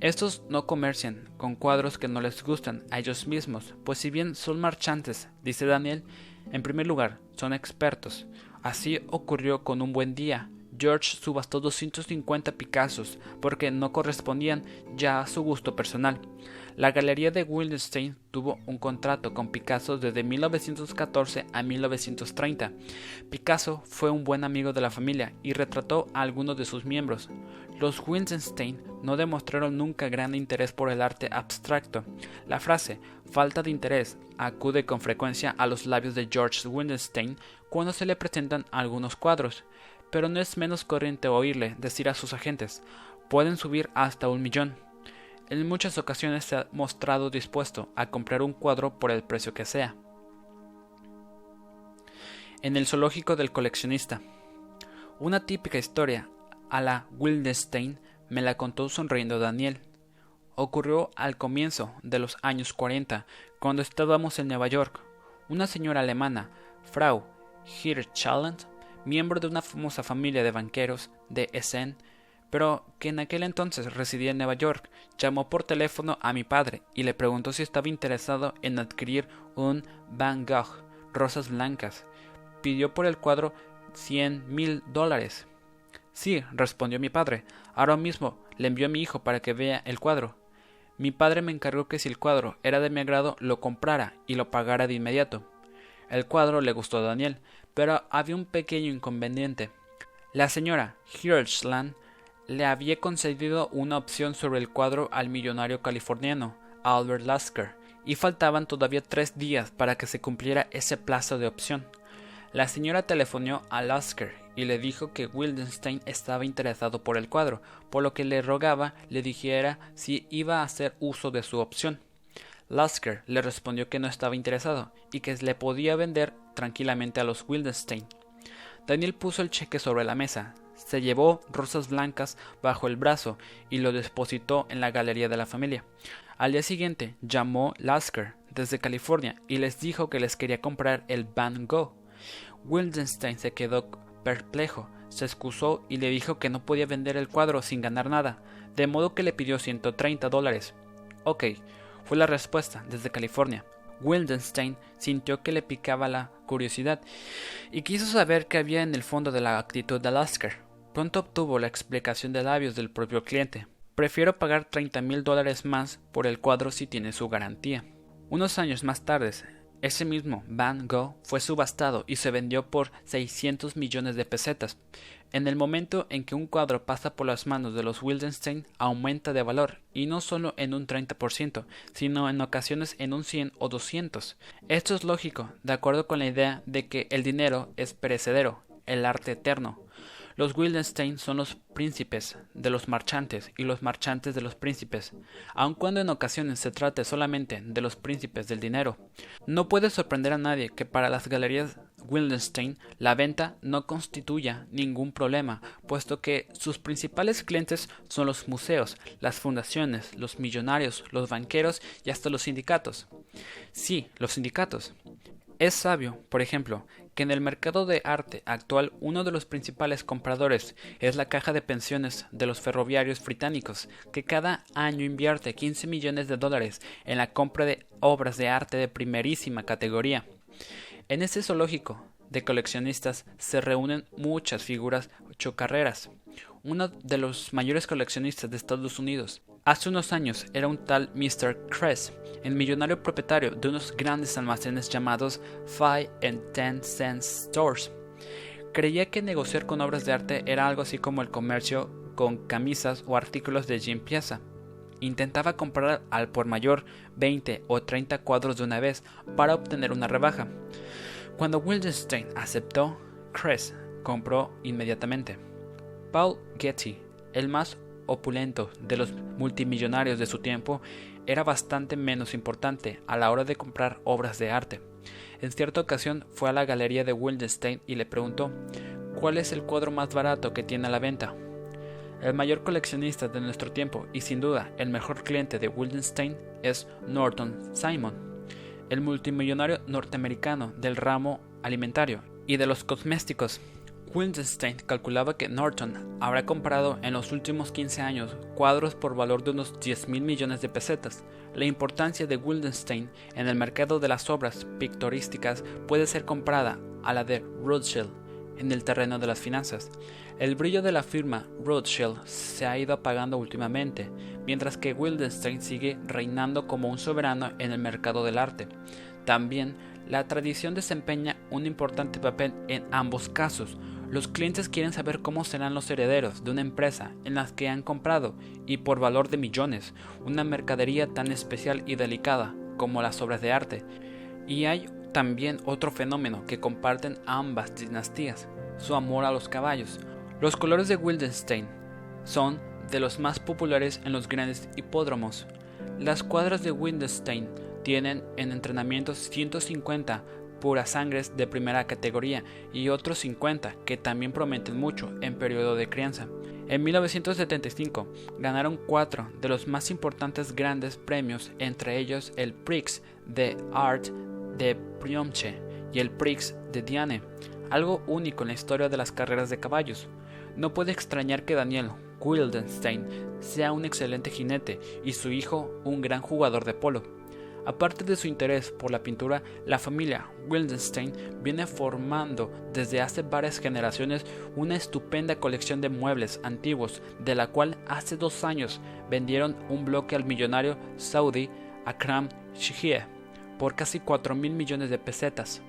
Estos no comercian con cuadros que no les gustan a ellos mismos, pues si bien son marchantes, dice Daniel, en primer lugar son expertos. Así ocurrió con un buen día, George subastó 250 Picassos porque no correspondían ya a su gusto personal. La galería de Wildenstein tuvo un contrato con Picasso desde 1914 a 1930. Picasso fue un buen amigo de la familia y retrató a algunos de sus miembros. Los Wildenstein no demostraron nunca gran interés por el arte abstracto. La frase falta de interés acude con frecuencia a los labios de George Wildenstein cuando se le presentan algunos cuadros pero no es menos corriente oírle decir a sus agentes pueden subir hasta un millón. En muchas ocasiones se ha mostrado dispuesto a comprar un cuadro por el precio que sea. En el zoológico del coleccionista. Una típica historia a la Wildenstein me la contó sonriendo Daniel. Ocurrió al comienzo de los años 40, cuando estábamos en Nueva York. Una señora alemana, Frau Hirschland, miembro de una famosa familia de banqueros de Essen, pero que en aquel entonces residía en Nueva York, llamó por teléfono a mi padre y le preguntó si estaba interesado en adquirir un Van Gogh, Rosas Blancas. Pidió por el cuadro cien mil dólares. Sí, respondió mi padre. Ahora mismo le envió a mi hijo para que vea el cuadro. Mi padre me encargó que si el cuadro era de mi agrado lo comprara y lo pagara de inmediato. El cuadro le gustó a Daniel, pero había un pequeño inconveniente. La señora Hirschland le había concedido una opción sobre el cuadro al millonario californiano Albert Lasker, y faltaban todavía tres días para que se cumpliera ese plazo de opción. La señora telefonó a Lasker y le dijo que Wildenstein estaba interesado por el cuadro, por lo que le rogaba le dijera si iba a hacer uso de su opción. Lasker le respondió que no estaba interesado y que le podía vender tranquilamente a los Wildenstein. Daniel puso el cheque sobre la mesa, se llevó rosas blancas bajo el brazo y lo depositó en la galería de la familia. Al día siguiente llamó Lasker desde California y les dijo que les quería comprar el Van Gogh. Wildenstein se quedó perplejo, se excusó y le dijo que no podía vender el cuadro sin ganar nada, de modo que le pidió 130 dólares. Ok, fue la respuesta desde California. Wildenstein sintió que le picaba la curiosidad y quiso saber qué había en el fondo de la actitud de Lasker. Pronto obtuvo la explicación de labios del propio cliente. Prefiero pagar 30 mil dólares más por el cuadro si tiene su garantía. Unos años más tarde, Ese mismo Van Gogh fue subastado y se vendió por 600 millones de pesetas. En el momento en que un cuadro pasa por las manos de los Wildenstein, aumenta de valor, y no solo en un 30%, sino en ocasiones en un 100 o 200. Esto es lógico, de acuerdo con la idea de que el dinero es perecedero, el arte eterno. Los Wildenstein son los príncipes de los marchantes y los marchantes de los príncipes, aun cuando en ocasiones se trate solamente de los príncipes del dinero. No puede sorprender a nadie que para las galerías Wildenstein la venta no constituya ningún problema, puesto que sus principales clientes son los museos, las fundaciones, los millonarios, los banqueros y hasta los sindicatos. Sí, los sindicatos. Es sabio, por ejemplo, que en el mercado de arte actual uno de los principales compradores es la caja de pensiones de los ferroviarios británicos, que cada año invierte 15 millones de dólares en la compra de obras de arte de primerísima categoría. En ese zoológico de coleccionistas se reúnen muchas figuras chocarreras. Uno de los mayores coleccionistas de Estados Unidos, Hace unos años era un tal Mr. Kress, el millonario propietario de unos grandes almacenes llamados Five and Ten Cent Stores. Creía que negociar con obras de arte era algo así como el comercio con camisas o artículos de Jim Piazza. Intentaba comprar al por mayor 20 o 30 cuadros de una vez para obtener una rebaja. Cuando Wildenstein aceptó, Kress compró inmediatamente. Paul Getty, el más opulento de los multimillonarios de su tiempo era bastante menos importante a la hora de comprar obras de arte. En cierta ocasión fue a la galería de Wildenstein y le preguntó ¿Cuál es el cuadro más barato que tiene a la venta? El mayor coleccionista de nuestro tiempo y sin duda el mejor cliente de Wildenstein es Norton Simon, el multimillonario norteamericano del ramo alimentario y de los cosméticos Wildenstein calculaba que Norton habrá comprado en los últimos 15 años cuadros por valor de unos 10 mil millones de pesetas. La importancia de Wildenstein en el mercado de las obras pictorísticas puede ser comparada a la de Rothschild en el terreno de las finanzas. El brillo de la firma Rothschild se ha ido apagando últimamente, mientras que Wildenstein sigue reinando como un soberano en el mercado del arte. También la tradición desempeña un importante papel en ambos casos. Los clientes quieren saber cómo serán los herederos de una empresa en la que han comprado y por valor de millones una mercadería tan especial y delicada como las obras de arte. Y hay también otro fenómeno que comparten ambas dinastías, su amor a los caballos. Los colores de Wildenstein son de los más populares en los grandes hipódromos. Las cuadras de Wildenstein tienen en entrenamiento 150 puras sangres de primera categoría y otros 50 que también prometen mucho en periodo de crianza. En 1975 ganaron cuatro de los más importantes grandes premios, entre ellos el Prix de Art de Priomche y el Prix de Diane, algo único en la historia de las carreras de caballos. No puede extrañar que Daniel Wildenstein sea un excelente jinete y su hijo un gran jugador de polo. Aparte de su interés por la pintura, la familia Wildenstein viene formando desde hace varias generaciones una estupenda colección de muebles antiguos, de la cual hace dos años vendieron un bloque al millonario saudí Akram Shihie por casi 4 mil millones de pesetas.